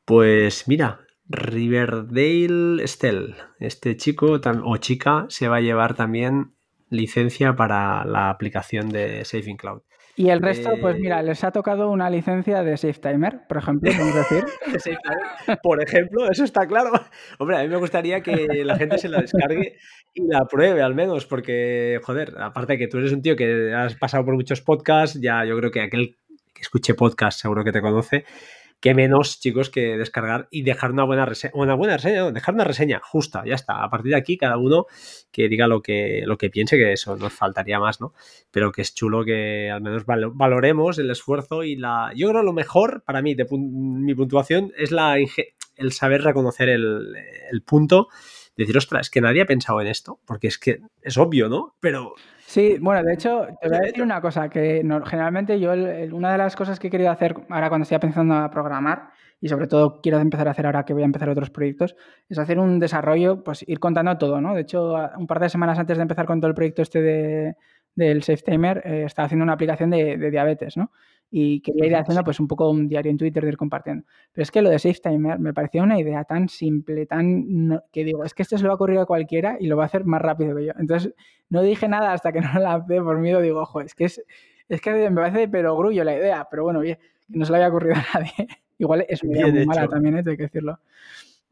Pues mira, Riverdale Stell. Este chico o chica se va a llevar también licencia para la aplicación de Saving Cloud. Y el resto, pues mira, eh, les ha tocado una licencia de SafeTimer, por ejemplo, vamos decir. por ejemplo, eso está claro. Hombre, a mí me gustaría que la gente se la descargue y la pruebe al menos, porque, joder, aparte de que tú eres un tío que has pasado por muchos podcasts, ya yo creo que aquel que escuche podcast seguro que te conoce qué menos, chicos, que descargar y dejar una buena reseña, una buena reseña, dejar una reseña justa, ya está. A partir de aquí, cada uno que diga lo que, lo que piense, que eso nos faltaría más, ¿no? Pero que es chulo que al menos valoremos el esfuerzo y la. Yo creo lo mejor para mí, mi puntuación, es la el saber reconocer el, el punto decir, ostras, es que nadie ha pensado en esto, porque es que es obvio, ¿no? Pero Sí, bueno, de hecho, te voy a decir una cosa, que generalmente yo, una de las cosas que he querido hacer ahora cuando estoy pensando a programar, y sobre todo quiero empezar a hacer ahora que voy a empezar otros proyectos, es hacer un desarrollo, pues ir contando todo, ¿no? De hecho, un par de semanas antes de empezar con todo el proyecto este de, del SafeTimer, eh, estaba haciendo una aplicación de, de diabetes, ¿no? y quería ir haciendo pues un poco un diario en Twitter de ir compartiendo. Pero es que lo de SafeTimer me parecía una idea tan simple, tan que digo, es que esto se lo va a ocurrir a cualquiera y lo va a hacer más rápido que yo. Entonces no dije nada hasta que no lo lancé por miedo, digo, ojo, es que es, es que me parece de perogrullo la idea, pero bueno, oye, no se le había ocurrido a nadie. Igual es una idea muy mala también, ¿eh? hay que decirlo.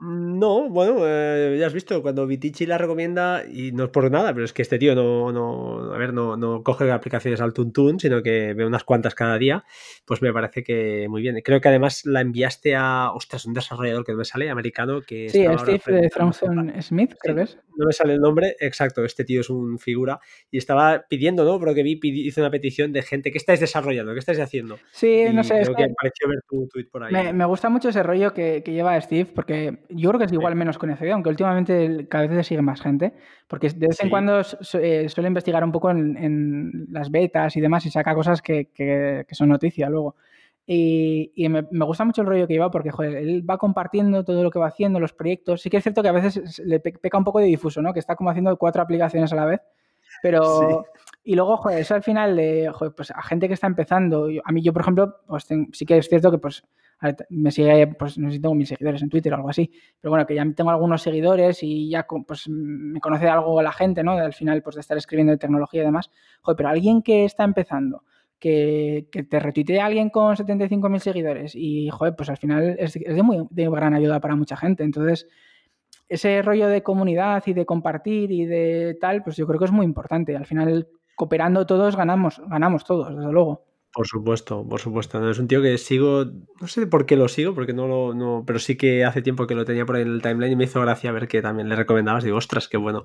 No, bueno, eh, ya has visto, cuando Vitici la recomienda, y no es por nada, pero es que este tío no, no a ver, no, no coge aplicaciones al tuntún, sino que ve unas cuantas cada día, pues me parece que muy bien. Creo que además la enviaste a, ostras, un desarrollador que no me sale, americano, que... Sí, Steve de Smith, creo que es. No me sale el nombre, exacto, este tío es un figura, y estaba pidiendo, ¿no? Pero que vi, hizo una petición de gente, ¿qué estáis desarrollando? ¿Qué estáis haciendo? Sí, no sé. Creo que, me pareció ver tu tweet por ahí. Me, me, gusta mucho ese rollo que, que lleva Steve, porque yo creo que es igual menos conocido, aunque últimamente cada vez le sigue más gente, porque de vez en cuando eh, suele investigar un poco en, las betas y demás y saca cosas que, que, son noticia luego. Y, y me, me, gusta mucho el rollo que lleva porque, joder, él va compartiendo todo lo que va haciendo, los proyectos. Sí que es cierto que a veces le peca un poco de difuso, ¿no? Que está como haciendo cuatro aplicaciones a la vez. Pero... Y luego, joder, eso al final de, joder, pues a gente que está empezando, a mí yo, por ejemplo, pues sí que es cierto que pues me sigue, pues no sé si tengo mil seguidores en Twitter o algo así, pero bueno, que ya tengo algunos seguidores y ya pues me conoce algo la gente, ¿no? Al final, pues de estar escribiendo de tecnología y demás. Joder, pero alguien que está empezando, que, que te retuitee a alguien con 75.000 seguidores y, joder, pues al final es, de muy de gran ayuda para mucha gente. Entonces, ese rollo de comunidad y de compartir y de tal, pues yo creo que es muy importante. Al final, cooperando todos, ganamos, ganamos todos, desde luego. Por supuesto, por supuesto. No, es un tío que sigo, no sé por qué lo sigo, porque no lo, no, pero sí que hace tiempo que lo tenía por ahí en el timeline y me hizo gracia ver que también le recomendabas. Digo, ostras, qué bueno.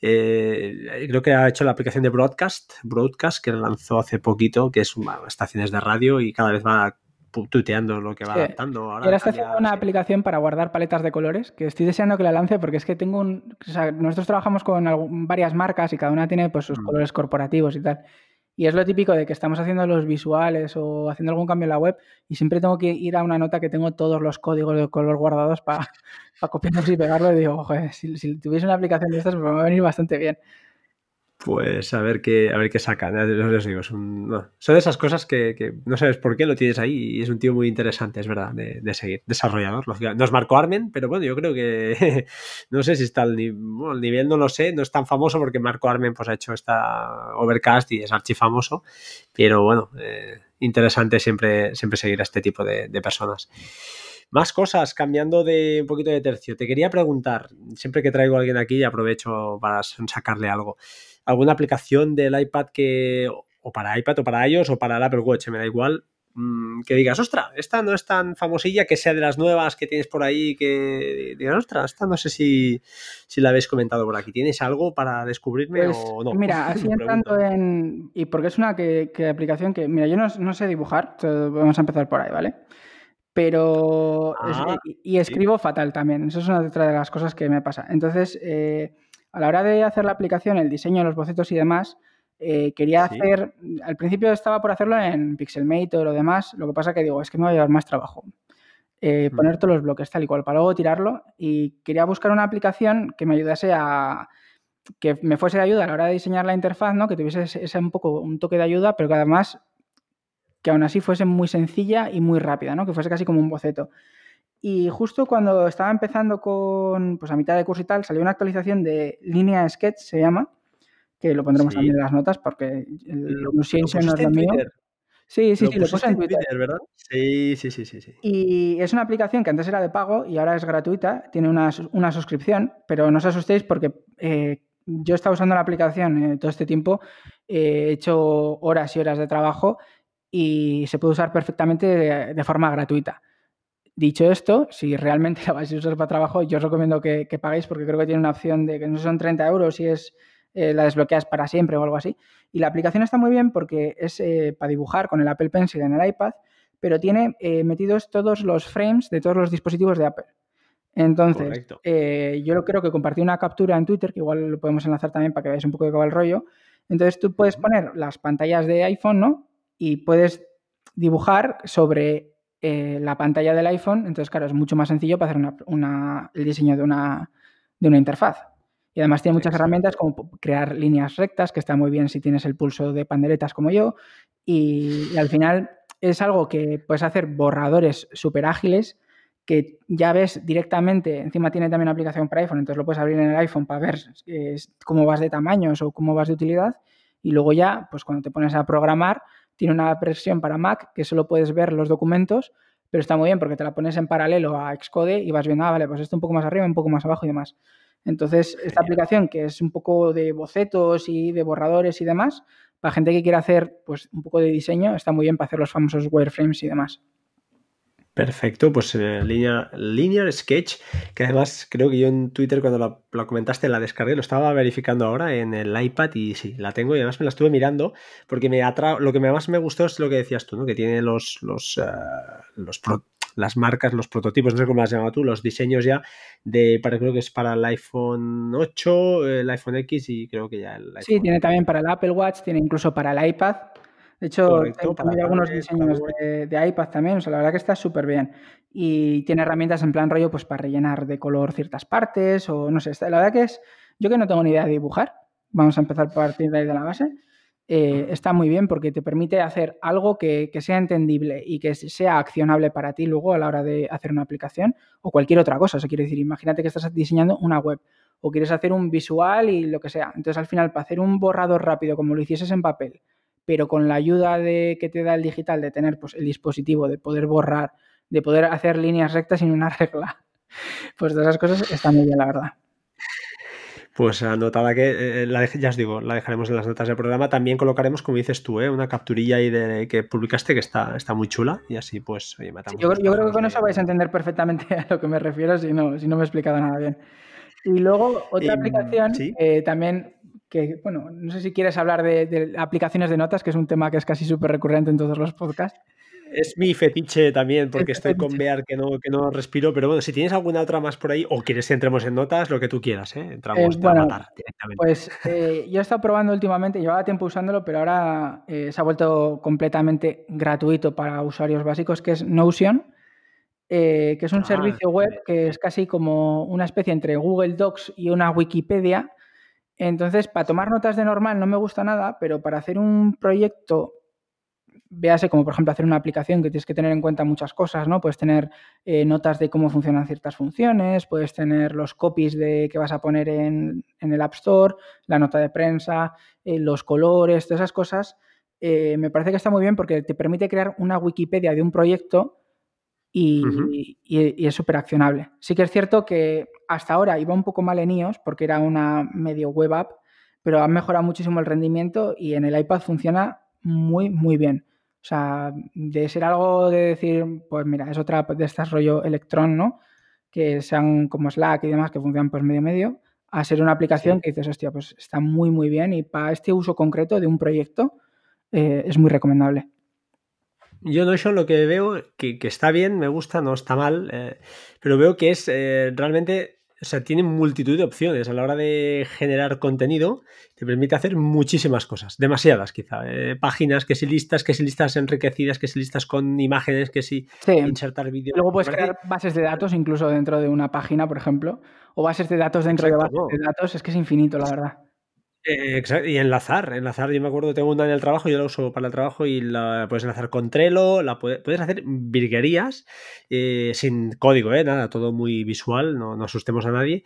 Eh, creo que ha hecho la aplicación de Broadcast, Broadcast, que lanzó hace poquito, que es una, estaciones de radio y cada vez va tuteando lo que va adaptando. Ahora, está haciendo una aplicación para guardar paletas de colores, que estoy deseando que la lance porque es que tengo un... O sea, nosotros trabajamos con varias marcas y cada una tiene pues sus mm. colores corporativos y tal. Y es lo típico de que estamos haciendo los visuales o haciendo algún cambio en la web y siempre tengo que ir a una nota que tengo todos los códigos de color guardados para copiarlos y pegarlos. Y digo, joder, si, si, tuviese una aplicación de estas, pues me va a venir bastante bien. Pues a ver qué, a ver qué sacan. son, son esas cosas que, no sabes por qué lo tienes ahí y es un tío muy interesante, es verdad, de, seguir. Desarrollador, lógicamente. Nos marcó Armen, pero bueno, yo creo que no sé si está al el nivel, no lo sé, no es tan famoso porque Marco Armen pues, ha hecho esta Overcast y es archifamoso, pero bueno, eh, interesante siempre, siempre seguir a este tipo de personas. Más cosas, cambiando de un poquito de tercio. Te quería preguntar, siempre que traigo a alguien aquí aprovecho para sacarle algo alguna aplicación del iPad que, o para iPad o para iOS o para el Apple Watch, me da igual, mm, que digas, ostra, esta no es tan famosilla, que sea de las nuevas que tienes por ahí, que digas, ostra, esta no sé si, la habéis comentado por aquí. ¿Tienes algo para descubrirme pues, o no? Mira, así entrando en... Y porque es una que, aplicación que, mira, yo no, sé dibujar, vamos a empezar por ahí, ¿vale? Pero... Ah, y, escribo fatal también, eso es una otra de las cosas que me pasa. Entonces... Eh, a la hora de hacer la aplicación, el diseño, los bocetos y demás, eh, quería hacer, al principio estaba por hacerlo en Pixelmate o lo demás, lo que pasa que digo, es que me va a llevar más trabajo. Eh, poner todos los bloques tal y cual para luego tirarlo y quería buscar una aplicación que me ayudase a que me fuese de ayuda a la hora de diseñar la interfaz, ¿no? que tuviese ese, un poco un toque de ayuda, pero que además que aún así fuese muy sencilla y muy rápida, ¿no? Que fuese casi como un boceto. Y justo cuando estaba empezando con, pues a mitad de curso y tal, salió una actualización de línea Sketch, se llama, que lo pondremos también en las notas porque el Lo, no es lo mío. Sí, sí, sí, lo puse en Twitter. ¿verdad? Sí, sí, sí, sí, sí. Y es una aplicación que antes era de pago y ahora es gratuita, tiene una, una suscripción, pero no os asustéis porque eh, yo he estado usando la aplicación eh, todo este tiempo, he hecho horas y horas de trabajo y se puede usar perfectamente de, forma gratuita. Dicho esto, si realmente la vais a usar para trabajo, yo os recomiendo que, que paguéis porque creo que tiene una opción de que no son 30 euros y es eh, la desbloqueas para siempre o algo así. Y la aplicación está muy bien porque es eh, para dibujar con el Apple Pencil en el iPad, pero tiene eh, metidos todos los frames de todos los dispositivos de Apple. Entonces, yo creo que compartí una captura en Twitter, que igual lo podemos enlazar también para que veáis un poco de qué va el rollo. Entonces, tú puedes poner las pantallas de iPhone, ¿no? Y puedes dibujar sobre la pantalla del iPhone. Entonces, claro, es mucho más sencillo para hacer el diseño de una, de una interfaz. Y además tiene muchas herramientas como crear líneas rectas, que está muy bien si tienes el pulso de panderetas como yo. Y, al final es algo que puedes hacer borradores súper ágiles que ya ves directamente, encima tiene también una aplicación para iPhone, entonces lo puedes abrir en el iPhone para ver cómo vas de tamaños o cómo vas de utilidad. Y luego ya, pues cuando te pones a programar, tiene una versión para Mac que solo puedes ver los documentos, pero está muy bien porque te la pones en paralelo a Xcode y vas viendo, ah, vale, pues esto un poco más arriba, un poco más abajo y demás. Entonces, esta aplicación que es un poco de bocetos y de borradores y demás, para gente que quiera hacer pues, un poco de diseño, está muy bien para hacer los famosos wireframes y demás. Perfecto, pues eh, Linear, Sketch, que además creo que yo en Twitter cuando lo, comentaste la descargué, lo estaba verificando ahora en el iPad y sí, la tengo y además me la estuve mirando porque me atra lo que más me gustó es lo que decías tú, ¿no? que tiene los, los, uh, los, las marcas, los prototipos, no sé cómo las llamas tú, los diseños ya de, para, creo que es para el iPhone 8, el iPhone X y creo que ya el iPhone. Sí, tiene también para el Apple Watch, tiene incluso para el iPad. De hecho, tiene algunos diseños de, iPad también, o sea, la verdad que está súper bien. Y tiene herramientas en plan rollo, pues para rellenar de color ciertas partes, o no sé, la verdad que es, yo que no tengo ni idea de dibujar, vamos a empezar a partir de ahí de la base, eh, está muy bien porque te permite hacer algo que, sea entendible y que sea accionable para ti luego a la hora de hacer una aplicación o cualquier otra cosa. O sea, quiere decir, imagínate que estás diseñando una web o quieres hacer un visual y lo que sea. Entonces, al final, para hacer un borrador rápido como lo hicieses en papel, pero con la ayuda de que te da el digital de tener pues, el dispositivo, de poder borrar, de poder hacer líneas rectas sin una regla, pues todas esas cosas están muy bien, la verdad. Pues anotada que, eh, la ya os digo, la dejaremos en las notas del programa. También colocaremos, como dices tú, ¿eh? una capturilla ahí de que publicaste que está, está muy chula y así pues oye, matamos. yo, creo que con eso vais a entender perfectamente a lo que me refiero si no, si no me he explicado nada bien. Y luego otra em, aplicación eh, también que, bueno, no sé si quieres hablar de, de, aplicaciones de notas, que es un tema que es casi súper recurrente en todos los podcasts. Es mi fetiche también, porque estoy con Bear que no, que no respiro. Pero bueno, si tienes alguna otra más por ahí, o quieres que entremos en notas, lo que tú quieras, ¿eh? Entramos a matar directamente. Pues eh, yo he estado probando últimamente, llevaba tiempo usándolo, pero ahora eh, se ha vuelto completamente gratuito para usuarios básicos, que es Notion. que es un ah, servicio web que es casi como una especie entre Google Docs y una Wikipedia. Entonces, para tomar notas de normal no me gusta nada, pero para hacer un proyecto véase como por ejemplo hacer una aplicación que tienes que tener en cuenta muchas cosas, ¿no? Puedes tener eh, notas de cómo funcionan ciertas funciones, puedes tener los copies de que vas a poner en, el App Store, la nota de prensa, eh, los colores, todas esas cosas. Eh, me parece que está muy bien porque te permite crear una Wikipedia de un proyecto y, y es súper accionable. Sí que es cierto que hasta ahora iba un poco mal en iOS porque era una medio web app, pero ha mejorado muchísimo el rendimiento y en el iPad funciona muy, muy bien. O sea, de ser algo de decir, pues mira, es otra de estas rollo Electron, ¿no? Que sean como Slack y demás, que funcionan pues medio medio, a ser una aplicación que dices, hostia, pues está muy, muy bien y para este uso concreto de un proyecto eh, es muy recomendable. Yo Notion lo que veo que, que está bien, me gusta, no está mal, eh, pero veo que es eh, realmente o sea, tiene multitud de opciones a la hora de generar contenido. Te permite hacer muchísimas cosas, demasiadas quizá. Eh, páginas, que si listas, que si listas enriquecidas, que si listas con imágenes, que si insertar vídeos. Luego puedes crear bases de datos incluso dentro de una página, por ejemplo, o bases de datos dentro de bases de datos. Es que es infinito, la verdad. Eh, y enlazar, enlazar, yo me acuerdo, tengo una en el trabajo, yo la uso para el trabajo y la puedes enlazar con Trello, la puedes, hacer virguerías eh, sin código, ¿eh? nada, todo muy visual, no, no, asustemos a nadie.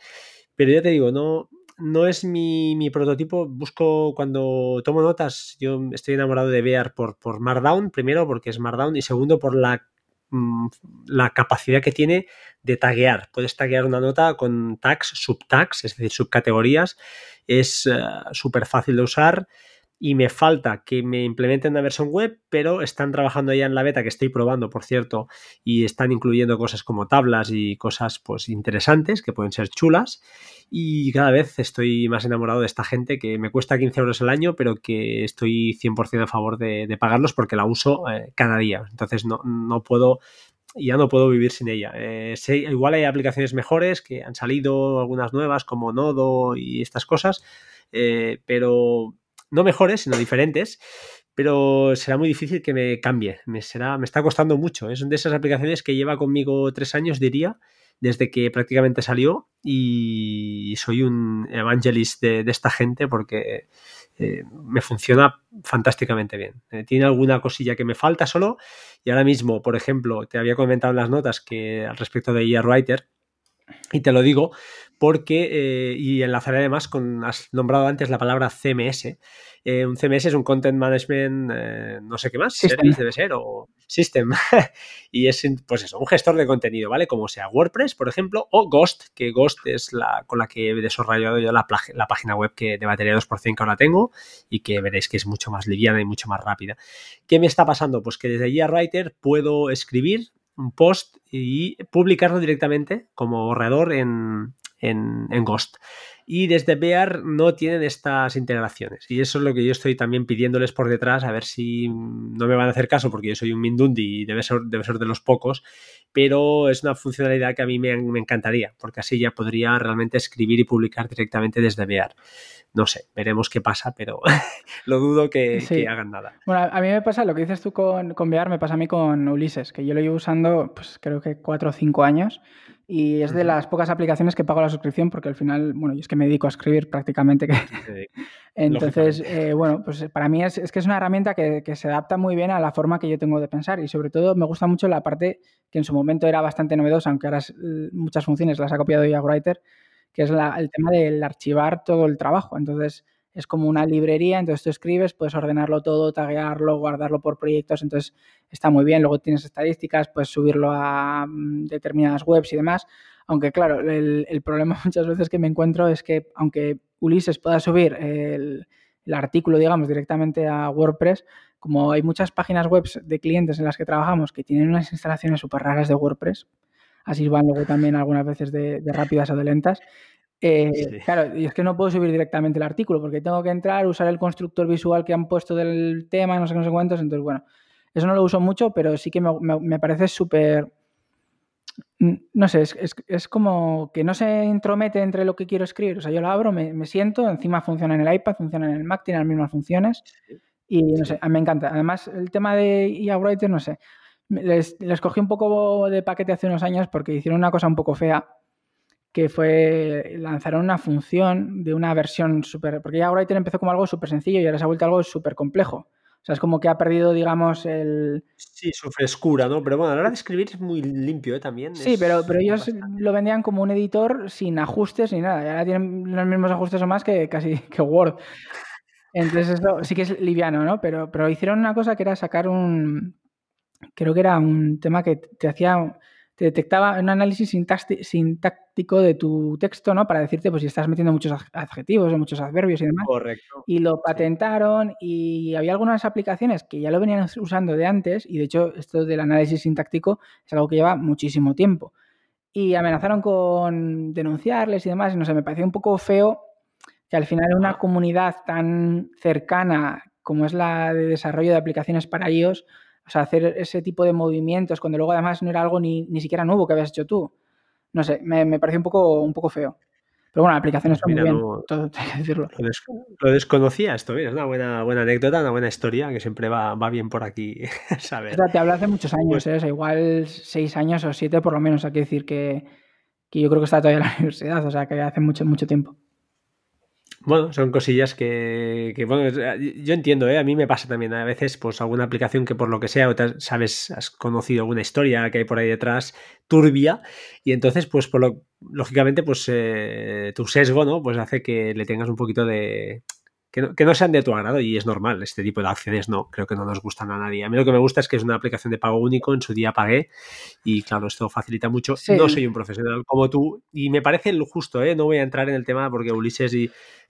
Pero ya te digo, no, no es mi, mi, prototipo. Busco cuando tomo notas, yo estoy enamorado de Bear por, por Markdown, primero porque es Markdown y segundo por la la capacidad que tiene de taguear. Puedes taguear una nota con tags, subtags, es decir, subcategorías. Es eh, súper fácil de usar y me falta que me implementen la versión web, pero están trabajando ya en la beta que estoy probando, por cierto, y están incluyendo cosas como tablas y cosas pues interesantes que pueden ser chulas y cada vez estoy más enamorado de esta gente que me cuesta 15 euros al año, pero que estoy 100% a favor de, pagarlos porque la uso eh, cada día. Entonces no, no puedo ya no puedo vivir sin ella. Eh, igual hay aplicaciones mejores que han salido, algunas nuevas como Nodo y estas cosas, eh, pero no mejores, sino diferentes, pero será muy difícil que me cambie. Me, será, me está costando mucho. Es una de esas aplicaciones que lleva conmigo tres años, diría, desde que prácticamente salió y soy un evangelist de, esta gente porque eh, me funciona fantásticamente bien. Eh, tiene alguna cosilla que me falta solo y ahora mismo, por ejemplo, te había comentado en las notas que al respecto de ER Writer, y te lo digo porque, eh, y enlazaré además con, has nombrado antes la palabra CMS. Eh, un CMS es un Content Management, eh, no sé qué más, Service debe ser, o System. y es, pues eso, un gestor de contenido, ¿vale? Como sea WordPress, por ejemplo, o Ghost, que Ghost es la con la que he desarrollado yo la, la página web que, de batería 2% que ahora tengo y que veréis que es mucho más liviana y mucho más rápida. ¿Qué me está pasando? Pues que desde Writer puedo escribir un post y publicarlo directamente como borrador en, en, Ghost. Y desde Bear no tienen estas integraciones. Y eso es lo que yo estoy también pidiéndoles por detrás, a ver si no me van a hacer caso, porque yo soy un Mindundi y debe ser, debe ser de los pocos, pero es una funcionalidad que a mí me, encantaría, porque así ya podría realmente escribir y publicar directamente desde Bear. No sé, veremos qué pasa, pero lo dudo que, hagan nada. Bueno, a mí me pasa lo que dices tú con, con Bear, me pasa a mí con Ulises, que yo lo llevo usando, pues creo que cuatro o cinco años y es de las pocas aplicaciones que pago la suscripción porque al final, bueno, yo es que me dedico a escribir prácticamente. Que... Entonces, eh, bueno, pues para mí es, es, que es una herramienta que, que, se adapta muy bien a la forma que yo tengo de pensar y sobre todo me gusta mucho la parte que en su momento era bastante novedosa, aunque ahora muchas funciones las ha copiado ya Writer, que es la, el tema del archivar todo el trabajo. Entonces, es como una librería, entonces tú escribes, puedes ordenarlo todo, taguearlo, guardarlo por proyectos, entonces está muy bien. Luego tienes estadísticas, puedes subirlo a mm, determinadas webs y demás. Aunque claro, el, problema muchas veces que me encuentro es que aunque Ulises pueda subir el, artículo, digamos, directamente a WordPress, como hay muchas páginas web de clientes en las que trabajamos que tienen unas instalaciones súper raras de WordPress, así van luego también algunas veces de, de rápidas o de lentas, eh, claro, y es que no puedo subir directamente el artículo porque tengo que entrar, usar el constructor visual que han puesto del tema, no sé, no sé cuántos. Entonces, bueno, eso no lo uso mucho, pero sí que me, parece súper. No sé, es, como que no se intromete entre lo que quiero escribir. O sea, yo lo abro, me, siento, encima funciona en el iPad, funciona en el Mac, tiene las mismas funciones. Y no sé, me encanta. Además, el tema de IA Writer, no sé. Les, les cogí un poco de paquete hace unos años porque hicieron una cosa un poco fea que fue lanzaron una función de una versión súper... Porque ya Writer empezó como algo súper sencillo y ahora se ha vuelto algo súper complejo. O sea, es como que ha perdido, digamos, el... Sí, su frescura, ¿no? Pero bueno, a la hora de escribir es muy limpio ¿eh? también. Sí, pero, pero ellos lo vendían como un editor sin ajustes ni nada. Y ahora tienen los mismos ajustes o más que casi que Word. Entonces eso sí que es liviano, ¿no? Pero, pero hicieron una cosa que era sacar un... Creo que era un tema que te hacía te detectaba un análisis sintáctico de tu texto, ¿no? Para decirte, pues si estás metiendo muchos adjetivos o muchos adverbios y demás. Correcto. Y lo patentaron y había algunas aplicaciones que ya lo venían usando de antes y de hecho esto del análisis sintáctico es algo que lleva muchísimo tiempo. Y amenazaron con denunciarles y demás y no sé, me pareció un poco feo que al final una comunidad tan cercana como es la de desarrollo de aplicaciones para iOS, o sea, hacer ese tipo de movimientos cuando luego además no era algo ni, ni siquiera nuevo que habías hecho tú. No sé, me, me pareció un poco, un poco feo. Pero bueno, la aplicación está muy bien, todo, hay que decirlo. Lo, desconocía esto, es una buena, buena anécdota, una buena historia que siempre va, va bien por aquí saber. te hablo hace muchos años, pues ¿eh? igual seis años o siete por lo menos, hay que decir que, que yo creo que está todavía en la universidad, o sea, que hace mucho, mucho tiempo. Bueno, son cosillas que, bueno, yo entiendo, ¿eh? a mí me pasa también a veces, pues alguna aplicación que por lo que sea, o sabes, has conocido alguna historia que hay por ahí detrás turbia, y entonces, pues por lo, lógicamente, pues eh, tu sesgo, ¿no? Pues hace que le tengas un poquito de, que no, sean de tu agrado y es normal. Este tipo de acciones no, creo que no nos gustan a nadie. A mí lo que me gusta es que es una aplicación de pago único, en su día pagué y claro, esto facilita mucho. No soy un profesional como tú y me parece lo justo, ¿eh? no voy a entrar en el tema porque Ulises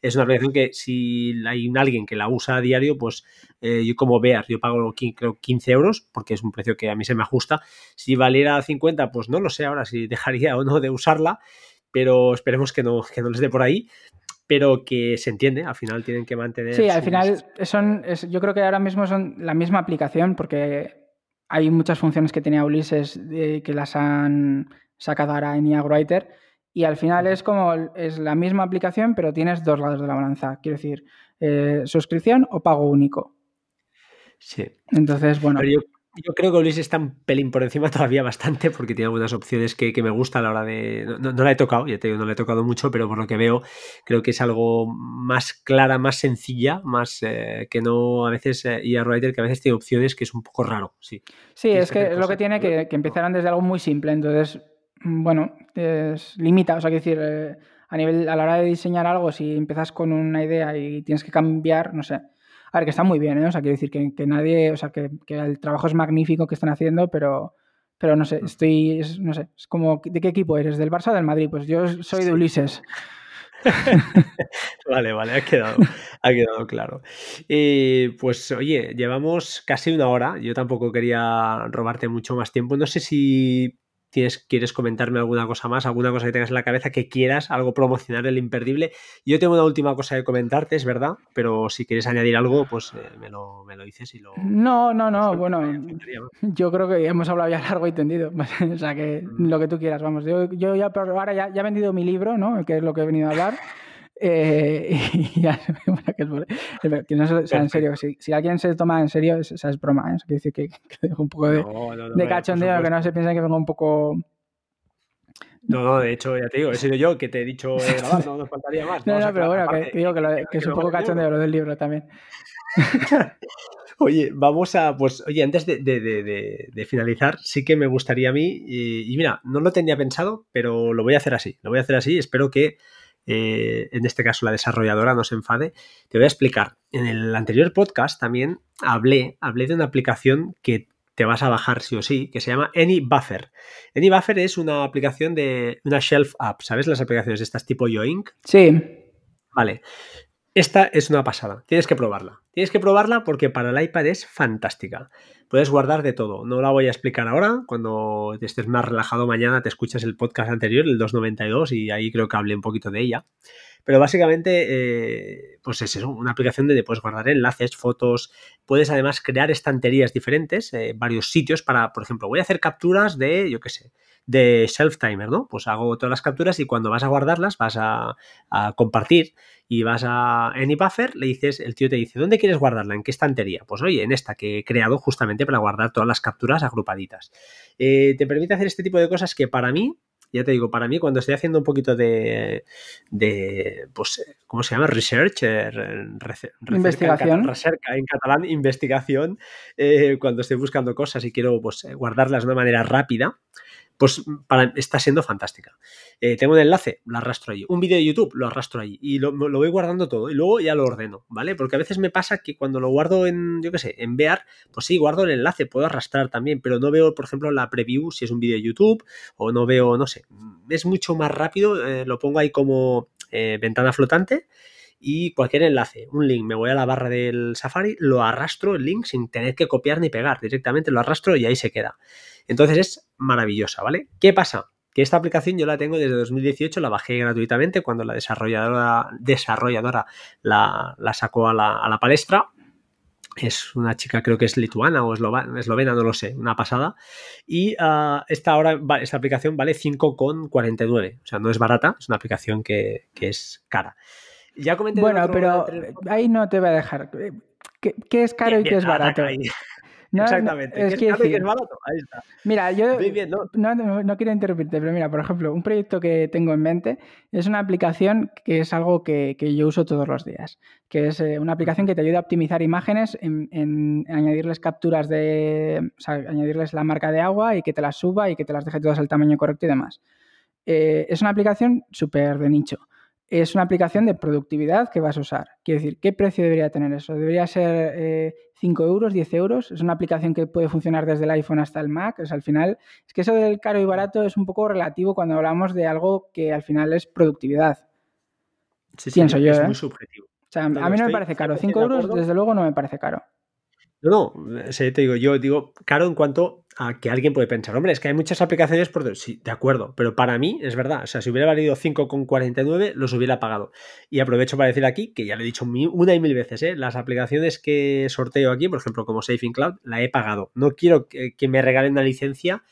es una aplicación que si hay alguien que la usa a diario, pues eh, yo como veas, yo pago creo 15 euros porque es un precio que a mí se me ajusta. Si valiera 50, pues no lo sé ahora si dejaría o no de usarla pero esperemos que no, que no les dé por ahí pero que se entiende, al final tienen que mantener. Sí, al final son, yo creo que ahora mismo son la misma aplicación porque hay muchas funciones que tenía Ulises que las han sacado ahora en Writer y al final es como es la misma aplicación pero tienes dos lados de la balanza, quiero decir, eh, suscripción o pago único. Sí. Entonces, bueno. Yo creo que Ulises está un pelín por encima todavía bastante porque tiene algunas opciones que, me gusta a la hora de... No, la he tocado, ya te digo, no la he tocado mucho, pero por lo que veo creo que es algo más clara, más sencilla, más eh, que no a veces... Eh, y a Writer que a veces tiene opciones que es un poco raro, sí. Sí, es que, es lo que tiene que, que empezaron desde algo muy simple, entonces, mm, bueno, es, limita, o sea, que decir... Eh, a nivel, a la hora de diseñar algo, si empiezas con una idea y tienes que cambiar, no sé, a ver, que está muy bien, ¿eh? O sea, quiero decir que, nadie, o sea, que, el trabajo es magnífico que están haciendo, pero, pero no sé, estoy, no sé, es como, ¿de qué equipo eres? ¿Del Barça o del Madrid? Pues yo soy de Ulises. vale, vale, ha quedado, ha quedado claro. Y pues oye, llevamos casi una hora. Yo tampoco quería robarte mucho más tiempo. No sé si ¿Quieres comentarme alguna cosa más? ¿Alguna cosa que tengas en la cabeza que quieras? ¿Algo promocionar el imperdible? Yo tengo una última cosa que comentarte, es verdad, pero si quieres añadir algo, pues eh, me, lo, dices y lo... No, no, no, bueno, yo creo que hemos hablado ya largo y tendido, o sea que mm. lo que tú quieras, vamos, yo, yo ya, ahora ya, ya he vendido mi libro, ¿no? Que es lo que he venido a hablar. Eh, y ya, que, no o sea, en serio, si, si, alguien se toma en serio, esa es broma, ¿eh? quiere decir que, que dejo un poco de, de cachondeo, que no se piensa que vengo un poco... No, no, de hecho, ya te digo, he sido yo que te he dicho eh, grabar, no nos faltaría más. No, no, pero bueno, que, digo que, lo, que es un poco cachondeo lo del libro también. Oye, vamos a, pues, oye, antes de, de, de, de, finalizar, sí que me gustaría a mí, y, y, mira, no lo tenía pensado, pero lo voy a hacer así, lo voy a hacer así, espero que eh, en este caso la desarrolladora, no se enfade, te voy a explicar. En el anterior podcast también hablé, hablé de una aplicación que te vas a bajar sí o sí, que se llama AnyBuffer. AnyBuffer es una aplicación de una shelf app, ¿sabes? Las aplicaciones de estas tipo Yoink. Sí. Vale. Esta es una pasada, tienes que probarla. Tienes que probarla porque para el iPad es fantástica. Puedes guardar de todo. No la voy a explicar ahora. Cuando estés más relajado mañana te escuchas el podcast anterior, el 292, y ahí creo que hablé un poquito de ella. Pero básicamente, eh, pues es eso, una aplicación donde puedes guardar enlaces, fotos. Puedes además crear estanterías diferentes, eh, varios sitios para, por ejemplo, voy a hacer capturas de, yo qué sé, de self timer, ¿no? Pues hago todas las capturas y cuando vas a guardarlas vas a, compartir y vas a AnyBuffer, le dices, el tío te dice, ¿dónde quieres guardarla? ¿En qué estantería? Pues oye, en esta que he creado justamente para guardar todas las capturas agrupaditas. Eh, te permite hacer este tipo de cosas que para mí ya te digo, para mí cuando estoy haciendo un poquito de, de pues, ¿cómo se llama? Research, eh, investigación. En, en catalán, investigación, eh, cuando estoy buscando cosas y quiero pues, guardarlas de una manera rápida, pues para, está siendo fantástica. Eh, tengo un enlace, lo arrastro allí. Un vídeo de YouTube, lo arrastro allí. Y lo, voy guardando todo. Y luego ya lo ordeno, ¿vale? Porque a veces me pasa que cuando lo guardo en, yo qué sé, en Bear, pues sí, guardo el enlace, puedo arrastrar también, pero no veo, por ejemplo, la preview si es un vídeo de YouTube o no veo, no sé. Es mucho más rápido, eh, lo pongo ahí como eh, ventana flotante y cualquier enlace, un link, me voy a la barra del Safari, lo arrastro el link sin tener que copiar ni pegar, directamente lo arrastro y ahí se queda. Entonces es maravillosa, ¿vale? ¿Qué pasa? Que esta aplicación yo la tengo desde 2018, la bajé gratuitamente cuando la desarrolladora, desarrolladora la, sacó a la, palestra. Es una chica, creo que es lituana o eslovena, no lo sé, una pasada. Y ah, esta, ahora, esta aplicación vale 5,49. O sea, no es barata, es una aplicación que, es cara. Ya bueno, pero ahí no te voy a dejar. ¿Qué, es caro y qué es barato? Exactamente. es que es barato? Ahí está. Mira, yo ¿no? quiero interrumpirte, pero mira, por ejemplo, un proyecto que tengo en mente es una aplicación que es algo que, yo uso todos los días, que es eh, una aplicación que te ayuda a optimizar imágenes en, añadirles capturas de, o sea, añadirles la marca de agua y que te las suba y que te las deje todas al tamaño correcto y demás. Eh, es una aplicación súper de nicho es una aplicación de productividad que vas a usar. Quiero decir, ¿qué precio debería tener eso? ¿Debería ser 5 eh, euros, 10 euros? Es una aplicación que puede funcionar desde el iPhone hasta el Mac. Es al final, es que eso del caro y barato es un poco relativo cuando hablamos de algo que al final es productividad. Sí, sí, Pienso yo. Es ¿eh? muy subjetivo. O sea, a mí no me parece caro. 5 euros, desde luego, no me parece caro. No, no, te digo, yo digo caro en cuanto a que alguien puede pensar, hombre, es que hay muchas aplicaciones por... Sí, de acuerdo, pero para mí es verdad, o sea, si hubiera valido 5,49 los hubiera pagado. Y aprovecho para decir aquí, que ya lo he dicho una y mil veces, ¿eh? las aplicaciones que sorteo aquí, por ejemplo, como Safe in Cloud, la he pagado. No quiero que, que me regalen una licencia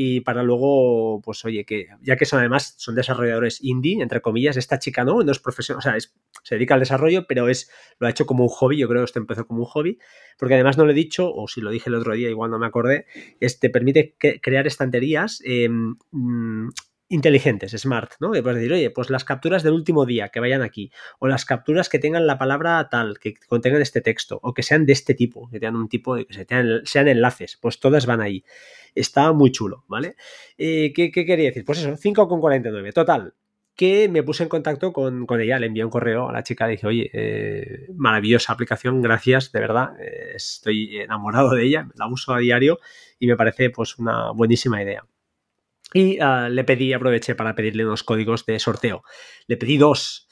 y para luego, pues oye, que ya que son además, son desarrolladores indie, entre comillas, esta chica no, no es profesional, o sea, se dedica al desarrollo, pero es, lo ha hecho como un hobby, yo creo que esto empezó como un hobby, porque además no lo he dicho, o si lo dije el otro día, igual no me acordé, este permite crear estanterías em, mm, inteligentes, smart, ¿no? Que puedes decir, oye, pues las capturas del último día que vayan aquí, o las capturas que tengan la palabra tal, que contengan este texto, o que sean de este tipo, que tengan un tipo, de que sean enlaces, pues todas van ahí. Está muy chulo, ¿vale? Eh, ¿qué, quería decir? Pues eso, 5,49. Total, que me puse en contacto con, ella, le envié un correo a la chica, le dije, oye, eh, maravillosa aplicación, gracias, de verdad, eh, estoy enamorado de ella, la uso a diario y me parece pues una buenísima idea. Y ah, le pedí, aproveché para pedirle unos códigos de sorteo. Le pedí dos.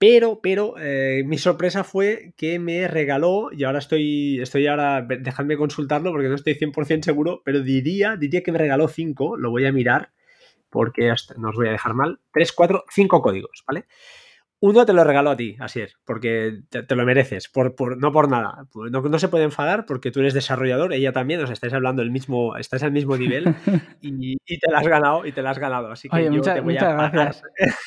Pero, pero, eh, mi sorpresa fue que me regaló, y ahora estoy, estoy ahora, dejadme consultarlo porque no estoy 100% seguro, pero diría, diría que me regaló cinco, lo voy a mirar porque no os voy a dejar mal, tres, cuatro, cinco códigos, ¿vale? Uno te lo regaló a ti, así es, porque te, lo mereces, por, no por nada. No, se puede enfadar porque tú eres desarrollador, ella también, os estáis hablando el mismo, estás al mismo nivel y, te la has ganado y te la has ganado. Así que yo te voy a gracias.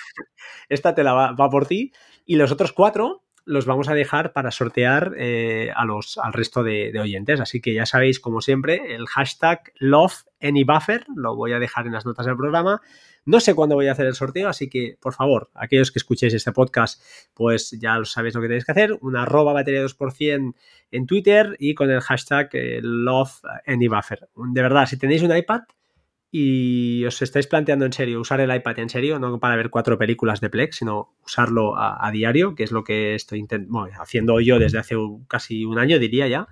Esta te la va, por ti. Y los otros cuatro los vamos a dejar para sortear eh, a los, al resto de, oyentes. Así que ya sabéis, como siempre, el hashtag LoveAnyBuffer lo voy a dejar en las notas del programa no sé cuándo voy a hacer el sorteo, así que, por favor, aquellos que escuchéis este podcast, pues ya lo sabéis lo que tenéis que hacer. Una arroba batería 2% en Twitter y con el hashtag eh, LoveAnyBuffer. De verdad, si tenéis un iPad y os estáis planteando en serio usar el iPad en serio, no para ver cuatro películas de Plex, sino usarlo a, diario, que es lo que estoy haciendo yo desde hace casi un año, diría ya,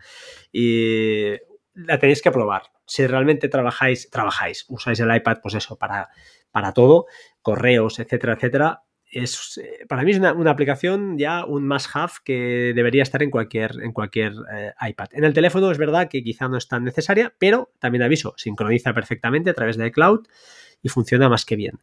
y la tenéis que probar. Si realmente trabajáis, trabajáis, usáis el iPad, pues eso, para para todo, correos, etcétera, etcétera. Es, eh, para mí es una, aplicación ya un must-have que debería estar en cualquier, en cualquier eh, iPad. En el teléfono es verdad que quizá no es tan necesaria, pero también aviso, sincroniza perfectamente a través de cloud y funciona más que bien.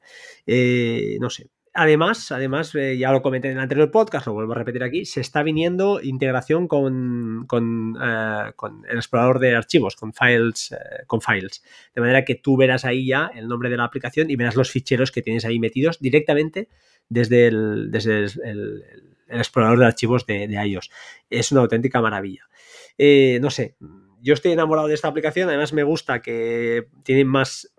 Eh, no sé, Además, además ya lo comenté en el anterior podcast, lo vuelvo a repetir aquí, se está viniendo integración con, con, eh, el explorador de archivos, con files, con files. De manera que tú verás ahí ya el nombre de la aplicación y verás los ficheros que tienes ahí metidos directamente desde el, desde el, explorador de archivos de, de, iOS. Es una auténtica maravilla. no sé, yo estoy enamorado de esta aplicación, además me gusta que tiene más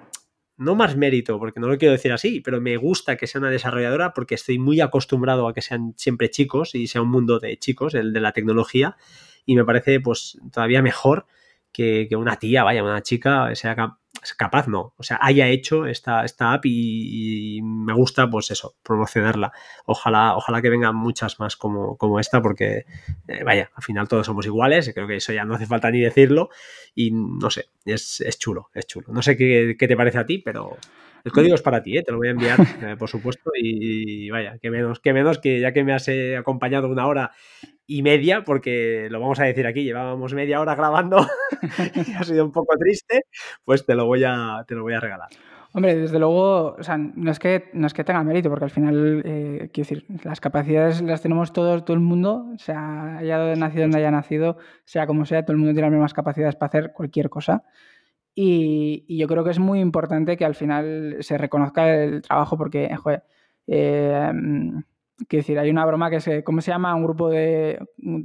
no más mérito, porque no lo quiero decir así, pero me gusta que sea una desarrolladora porque estoy muy acostumbrado a que sean siempre chicos y sea un mundo de chicos, el de la tecnología, y me parece pues todavía mejor que, una tía, vaya, una chica sea capaz, no, o sea, haya hecho esta, esta app y, me gusta, pues eso, promocionarla. Ojalá, ojalá que vengan muchas más como, como esta, porque, eh, vaya, al final todos somos iguales, creo que eso ya no hace falta ni decirlo, y no sé, es, chulo, es chulo. No sé qué, qué, te parece a ti, pero el código es para ti, ¿eh? te lo voy a enviar, eh, por supuesto, y, vaya, que menos, que menos que ya que me has acompañado una hora y media, porque lo vamos a decir aquí, llevábamos media hora grabando y ha sido un poco triste, pues te lo voy a, te lo voy a regalar. Hombre, desde luego, o sea, no es que, no es que tenga mérito, porque al final, eh, quiero decir, las capacidades las tenemos todos, todo el mundo, sea haya nacido donde haya nacido, sea como sea, todo el mundo tiene las mismas capacidades para hacer cualquier cosa. Y, yo creo que es muy importante que al final se reconozca el trabajo, porque, joder, eh, Quiero decir, hay una broma que es, ¿cómo se llama? Un grupo de,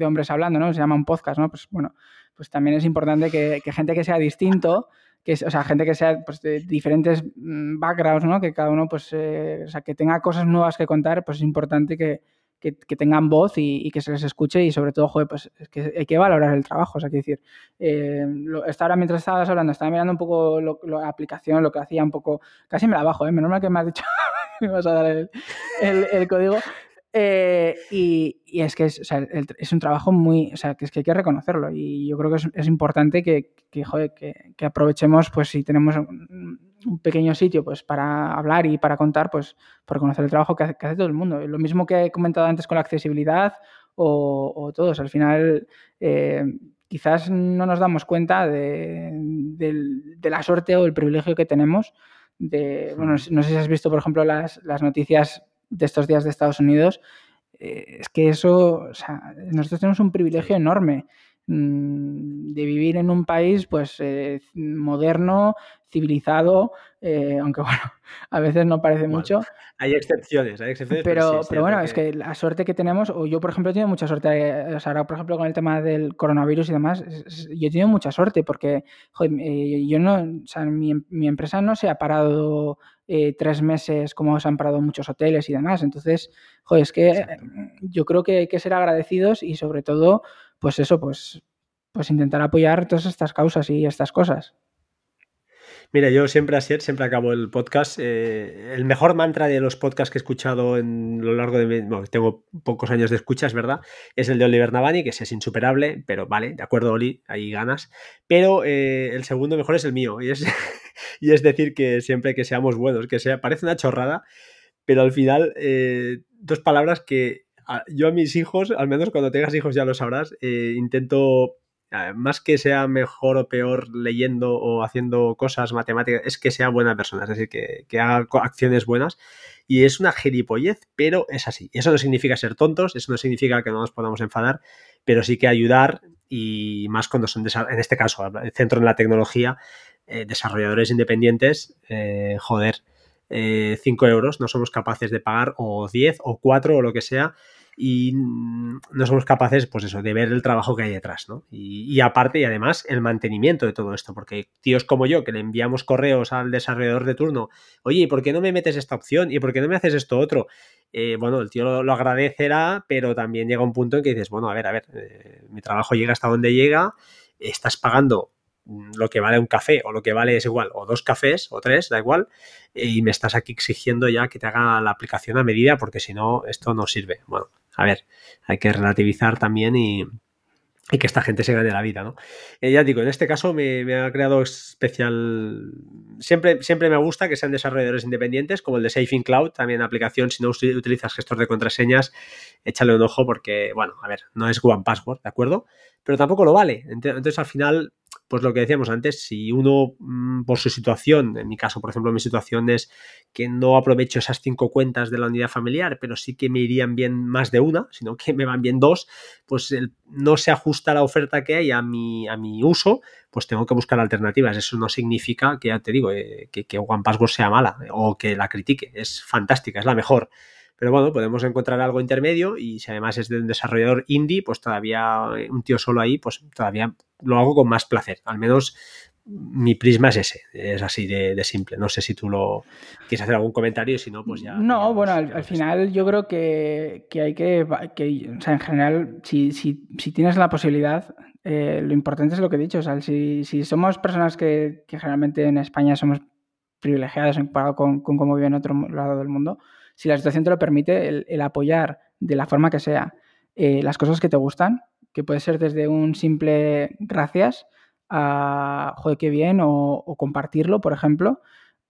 hombres hablando, ¿no? Se llama un podcast, ¿no? Pues bueno, pues también es importante que, gente que sea distinto, que o sea, gente que sea pues, de diferentes mm, backgrounds, ¿no? Que cada uno, pues, eh, o sea, que tenga cosas nuevas que contar, pues es importante que, que, tengan voz y, que se les escuche y sobre todo, joder, pues es que hay que valorar el trabajo, o sea, que decir, eh, ahora mientras estabas hablando, estaba mirando un poco la aplicación, lo que hacía un poco, casi me la bajo, ¿eh? menos mal que me has dicho me vas a dar el, el código, eh, y, es que es, es, un trabajo muy, o sea, que es que hay que reconocerlo. Y yo creo que es, importante que, que, joder, que, aprovechemos, pues si tenemos un pequeño sitio pues para hablar y para contar, pues por conocer el trabajo que hace, todo el mundo. Lo mismo que he comentado antes con la accesibilidad o, todos, al final eh, quizás no nos damos cuenta de, la suerte o el privilegio que tenemos de, bueno, no sé si has visto, por ejemplo, las, las noticias de estos días de Estados Unidos, eh, es que eso, o sea, nosotros tenemos un privilegio enorme mm, de vivir en un país pues eh, moderno, civilizado, eh, aunque bueno, a veces no parece mucho. Hay excepciones, hay excepciones. Pero, pero, bueno, es que la suerte que tenemos, o yo por ejemplo he tenido mucha suerte, o sea, ahora por ejemplo con el tema del coronavirus y demás, yo he tenido mucha suerte porque joder, yo no, o sea, mi, mi empresa no se ha parado eh, tres meses como se han parado muchos hoteles y demás. Entonces, joder, es que yo creo que hay que ser agradecidos y sobre todo, pues eso, pues, pues intentar apoyar todas estas causas y estas cosas. Mira, yo siempre así, siempre acabo el podcast. Eh, el mejor mantra de los podcasts que he escuchado en lo largo de mi, bueno, tengo pocos años de escuchas, ¿verdad? Es el de Oliver Navani, que es insuperable, pero vale, de acuerdo, Oli, hay ganas. Pero eh, el segundo mejor es el mío, y es, y es decir que siempre que seamos buenos, que sea, parece una chorrada, pero al final, eh, dos palabras que yo a mis hijos, al menos cuando tengas hijos ya lo sabrás, intento más que sea mejor o peor leyendo o haciendo cosas matemáticas, es que sea buena persona, es decir, que, haga acciones buenas. Y es una gilipollez, pero es así. Eso no significa ser tontos, eso no significa que no nos podamos enfadar, pero sí que ayudar y más cuando son, en este caso, centro en la tecnología, eh, desarrolladores independientes, eh, joder, 5 eh, euros no somos capaces de pagar o 10 o 4 o lo que sea y no somos capaces, pues eso, de ver el trabajo que hay detrás, ¿no? Y, aparte y además el mantenimiento de todo esto, porque tíos como yo que le enviamos correos al desarrollador de turno, oye, ¿por qué no me metes esta opción? ¿Y por qué no me haces esto otro? Bueno, el tío lo, agradecerá, pero también llega un punto en que dices, bueno, a ver, a ver, mi trabajo llega hasta donde llega, estás pagando lo que vale un café o lo que vale es igual, o dos cafés o tres, da igual, y me estás aquí exigiendo ya que te haga la aplicación a medida porque si no, esto no sirve. Bueno, a ver, hay que relativizar también y, que esta gente se gane la vida, ¿no? Eh, ya digo, en este caso me, ha creado especial... Siempre, siempre me gusta que sean desarrolladores independientes, como el de Safe Cloud, también aplicación, si no utilizas gestor de contraseñas, échale un ojo porque, bueno, a ver, no es One Password, ¿de acuerdo? Pero tampoco lo vale. Entonces, al final, pues lo que decíamos antes, si uno mm, por su situación, en mi caso, por ejemplo, mi situación es que no aprovecho esas cinco cuentas de la unidad familiar, pero sí que me irían bien más de una, sino que me van bien dos, pues no se ajusta la oferta que hay a mi, a mi uso, pues tengo que buscar alternativas. Eso no significa que, ya te digo, eh, que, que One Password sea mala o que la critique. Es fantástica, es la mejor. Pero bueno, podemos encontrar algo intermedio y si además es de un desarrollador indie, pues todavía eh, un tío solo ahí, pues todavía lo hago con más placer. Al menos mi prisma es ese, es así de, simple. No sé si tú lo quieres hacer algún comentario, si no, pues ya. No, bueno, al, final yo creo que, hay que, o sea, en general, si, tienes la posibilidad, eh, lo importante es lo que he dicho. O sea, si, somos personas que, generalmente en España somos privilegiadas en comparado con, con cómo vive en otro lado del mundo, si la situación te lo permite, el, apoyar de la forma que sea eh, las cosas que te gustan, que puede ser desde un simple gracias a joder, qué bien, o, compartirlo, por ejemplo,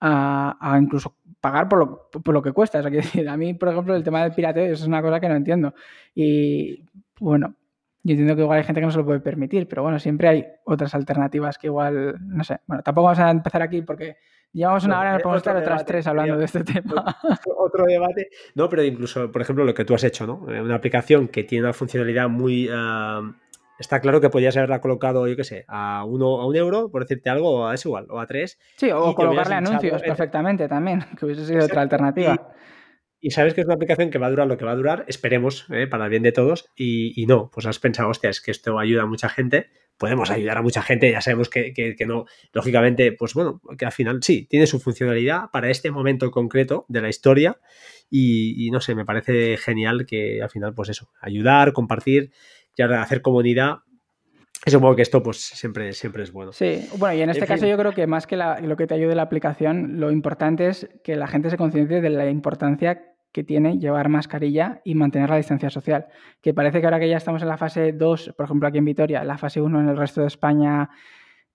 a, incluso pagar por lo, por lo, que cuesta. O sea, que a mí, por ejemplo, el tema del pirateo es una cosa que no entiendo. Y bueno, yo entiendo que igual hay gente que no se lo puede permitir, pero bueno, siempre hay otras alternativas que igual, no sé. Bueno, tampoco vamos a empezar aquí porque Llevamos una hora, nos podemos estar otras tres hablando de este tema. Otro debate. No, pero incluso, por ejemplo, lo que tú has hecho, ¿no? Eh, una aplicación que tiene una funcionalidad muy. Ah, está claro que podías haberla colocado, yo qué sé, a uno a un euro, por decirte algo, es igual, o a tres. Sí, o colocarle anuncios perfectamente también, que hubiese sido otra alternativa. y sabes que es una aplicación que va a durar lo que va a durar, esperemos, ¿eh? para el bien de todos, y, no, pues has pensado, hostia, es que esto ayuda a mucha gente, podemos ayudar a mucha gente, ya sabemos que, no, lógicamente, pues bueno, que al final sí, tiene su funcionalidad para este momento concreto de la historia, y, no sé, me parece genial que al final, pues eso, ayudar, compartir, y hacer comunidad, Supongo que esto pues siempre, siempre es bueno. Sí, bueno, y en este caso yo creo que más que lo que te ayude la aplicación, lo importante es que la gente se conciencie de la importancia que tiene llevar mascarilla y mantener la distancia social. Que parece que ahora que ya estamos en la fase 2, por ejemplo aquí en Vitoria, la fase 1 en el resto de España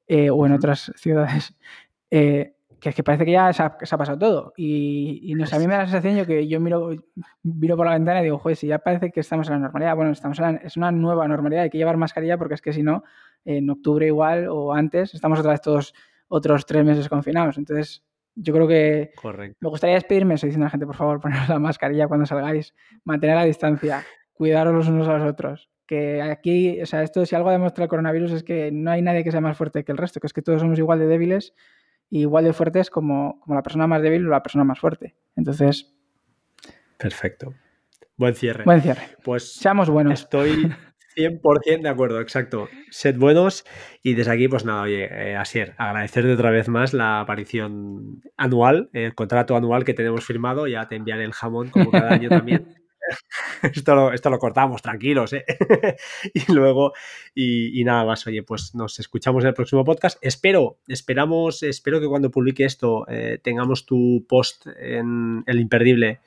eh, o en otras ciudades, eh, que es que parece que ya se ha, pasado todo. Y, no sé, a mí me da la sensación yo que yo miro, miro por la ventana y digo, joder, si ya parece que estamos en la normalidad. Bueno, estamos en es una nueva normalidad, hay que llevar mascarilla porque es que si no, en octubre igual o antes, estamos otra vez todos otros tres meses confinados. Entonces, yo creo que me gustaría despedirme eso diciendo a la gente, por favor, poneros la mascarilla cuando salgáis, mantener la distancia, cuidaros los unos a los otros. Que aquí, o sea, esto si algo demuestra el coronavirus es que no hay nadie que sea más fuerte que el resto, que es que todos somos igual de débiles igual de fuertes como, como la persona más débil o la persona más fuerte. Entonces. Perfecto. Buen cierre. Buen cierre. Pues seamos buenos. Estoy 100% de acuerdo, exacto. Sed buenos y desde aquí, pues nada, oye, eh, Asier, agradecerte otra vez más la aparición anual, el contrato anual que tenemos firmado, ya te enviaré el jamón como cada año también. esto, lo, esto lo cortamos, tranquilos, ¿eh? y luego, y, nada más, oye, pues nos escuchamos en el próximo podcast. Espero, esperamos, espero que cuando publique esto eh, tengamos tu post en el imperdible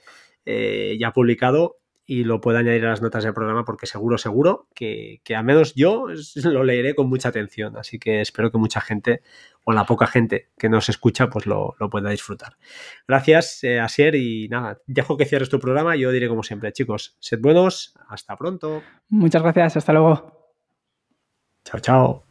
eh, ya publicado y lo pueda añadir a las notas del programa porque seguro, seguro que, que al menos yo lo leeré con mucha atención. Así que espero que mucha gente o la poca gente que nos escucha pues lo, pueda disfrutar. Gracias, eh, Asier, y nada, dejo que cierres tu programa. Yo diré como siempre, chicos, sed buenos, hasta pronto. Muchas gracias, hasta luego. Chao, chao.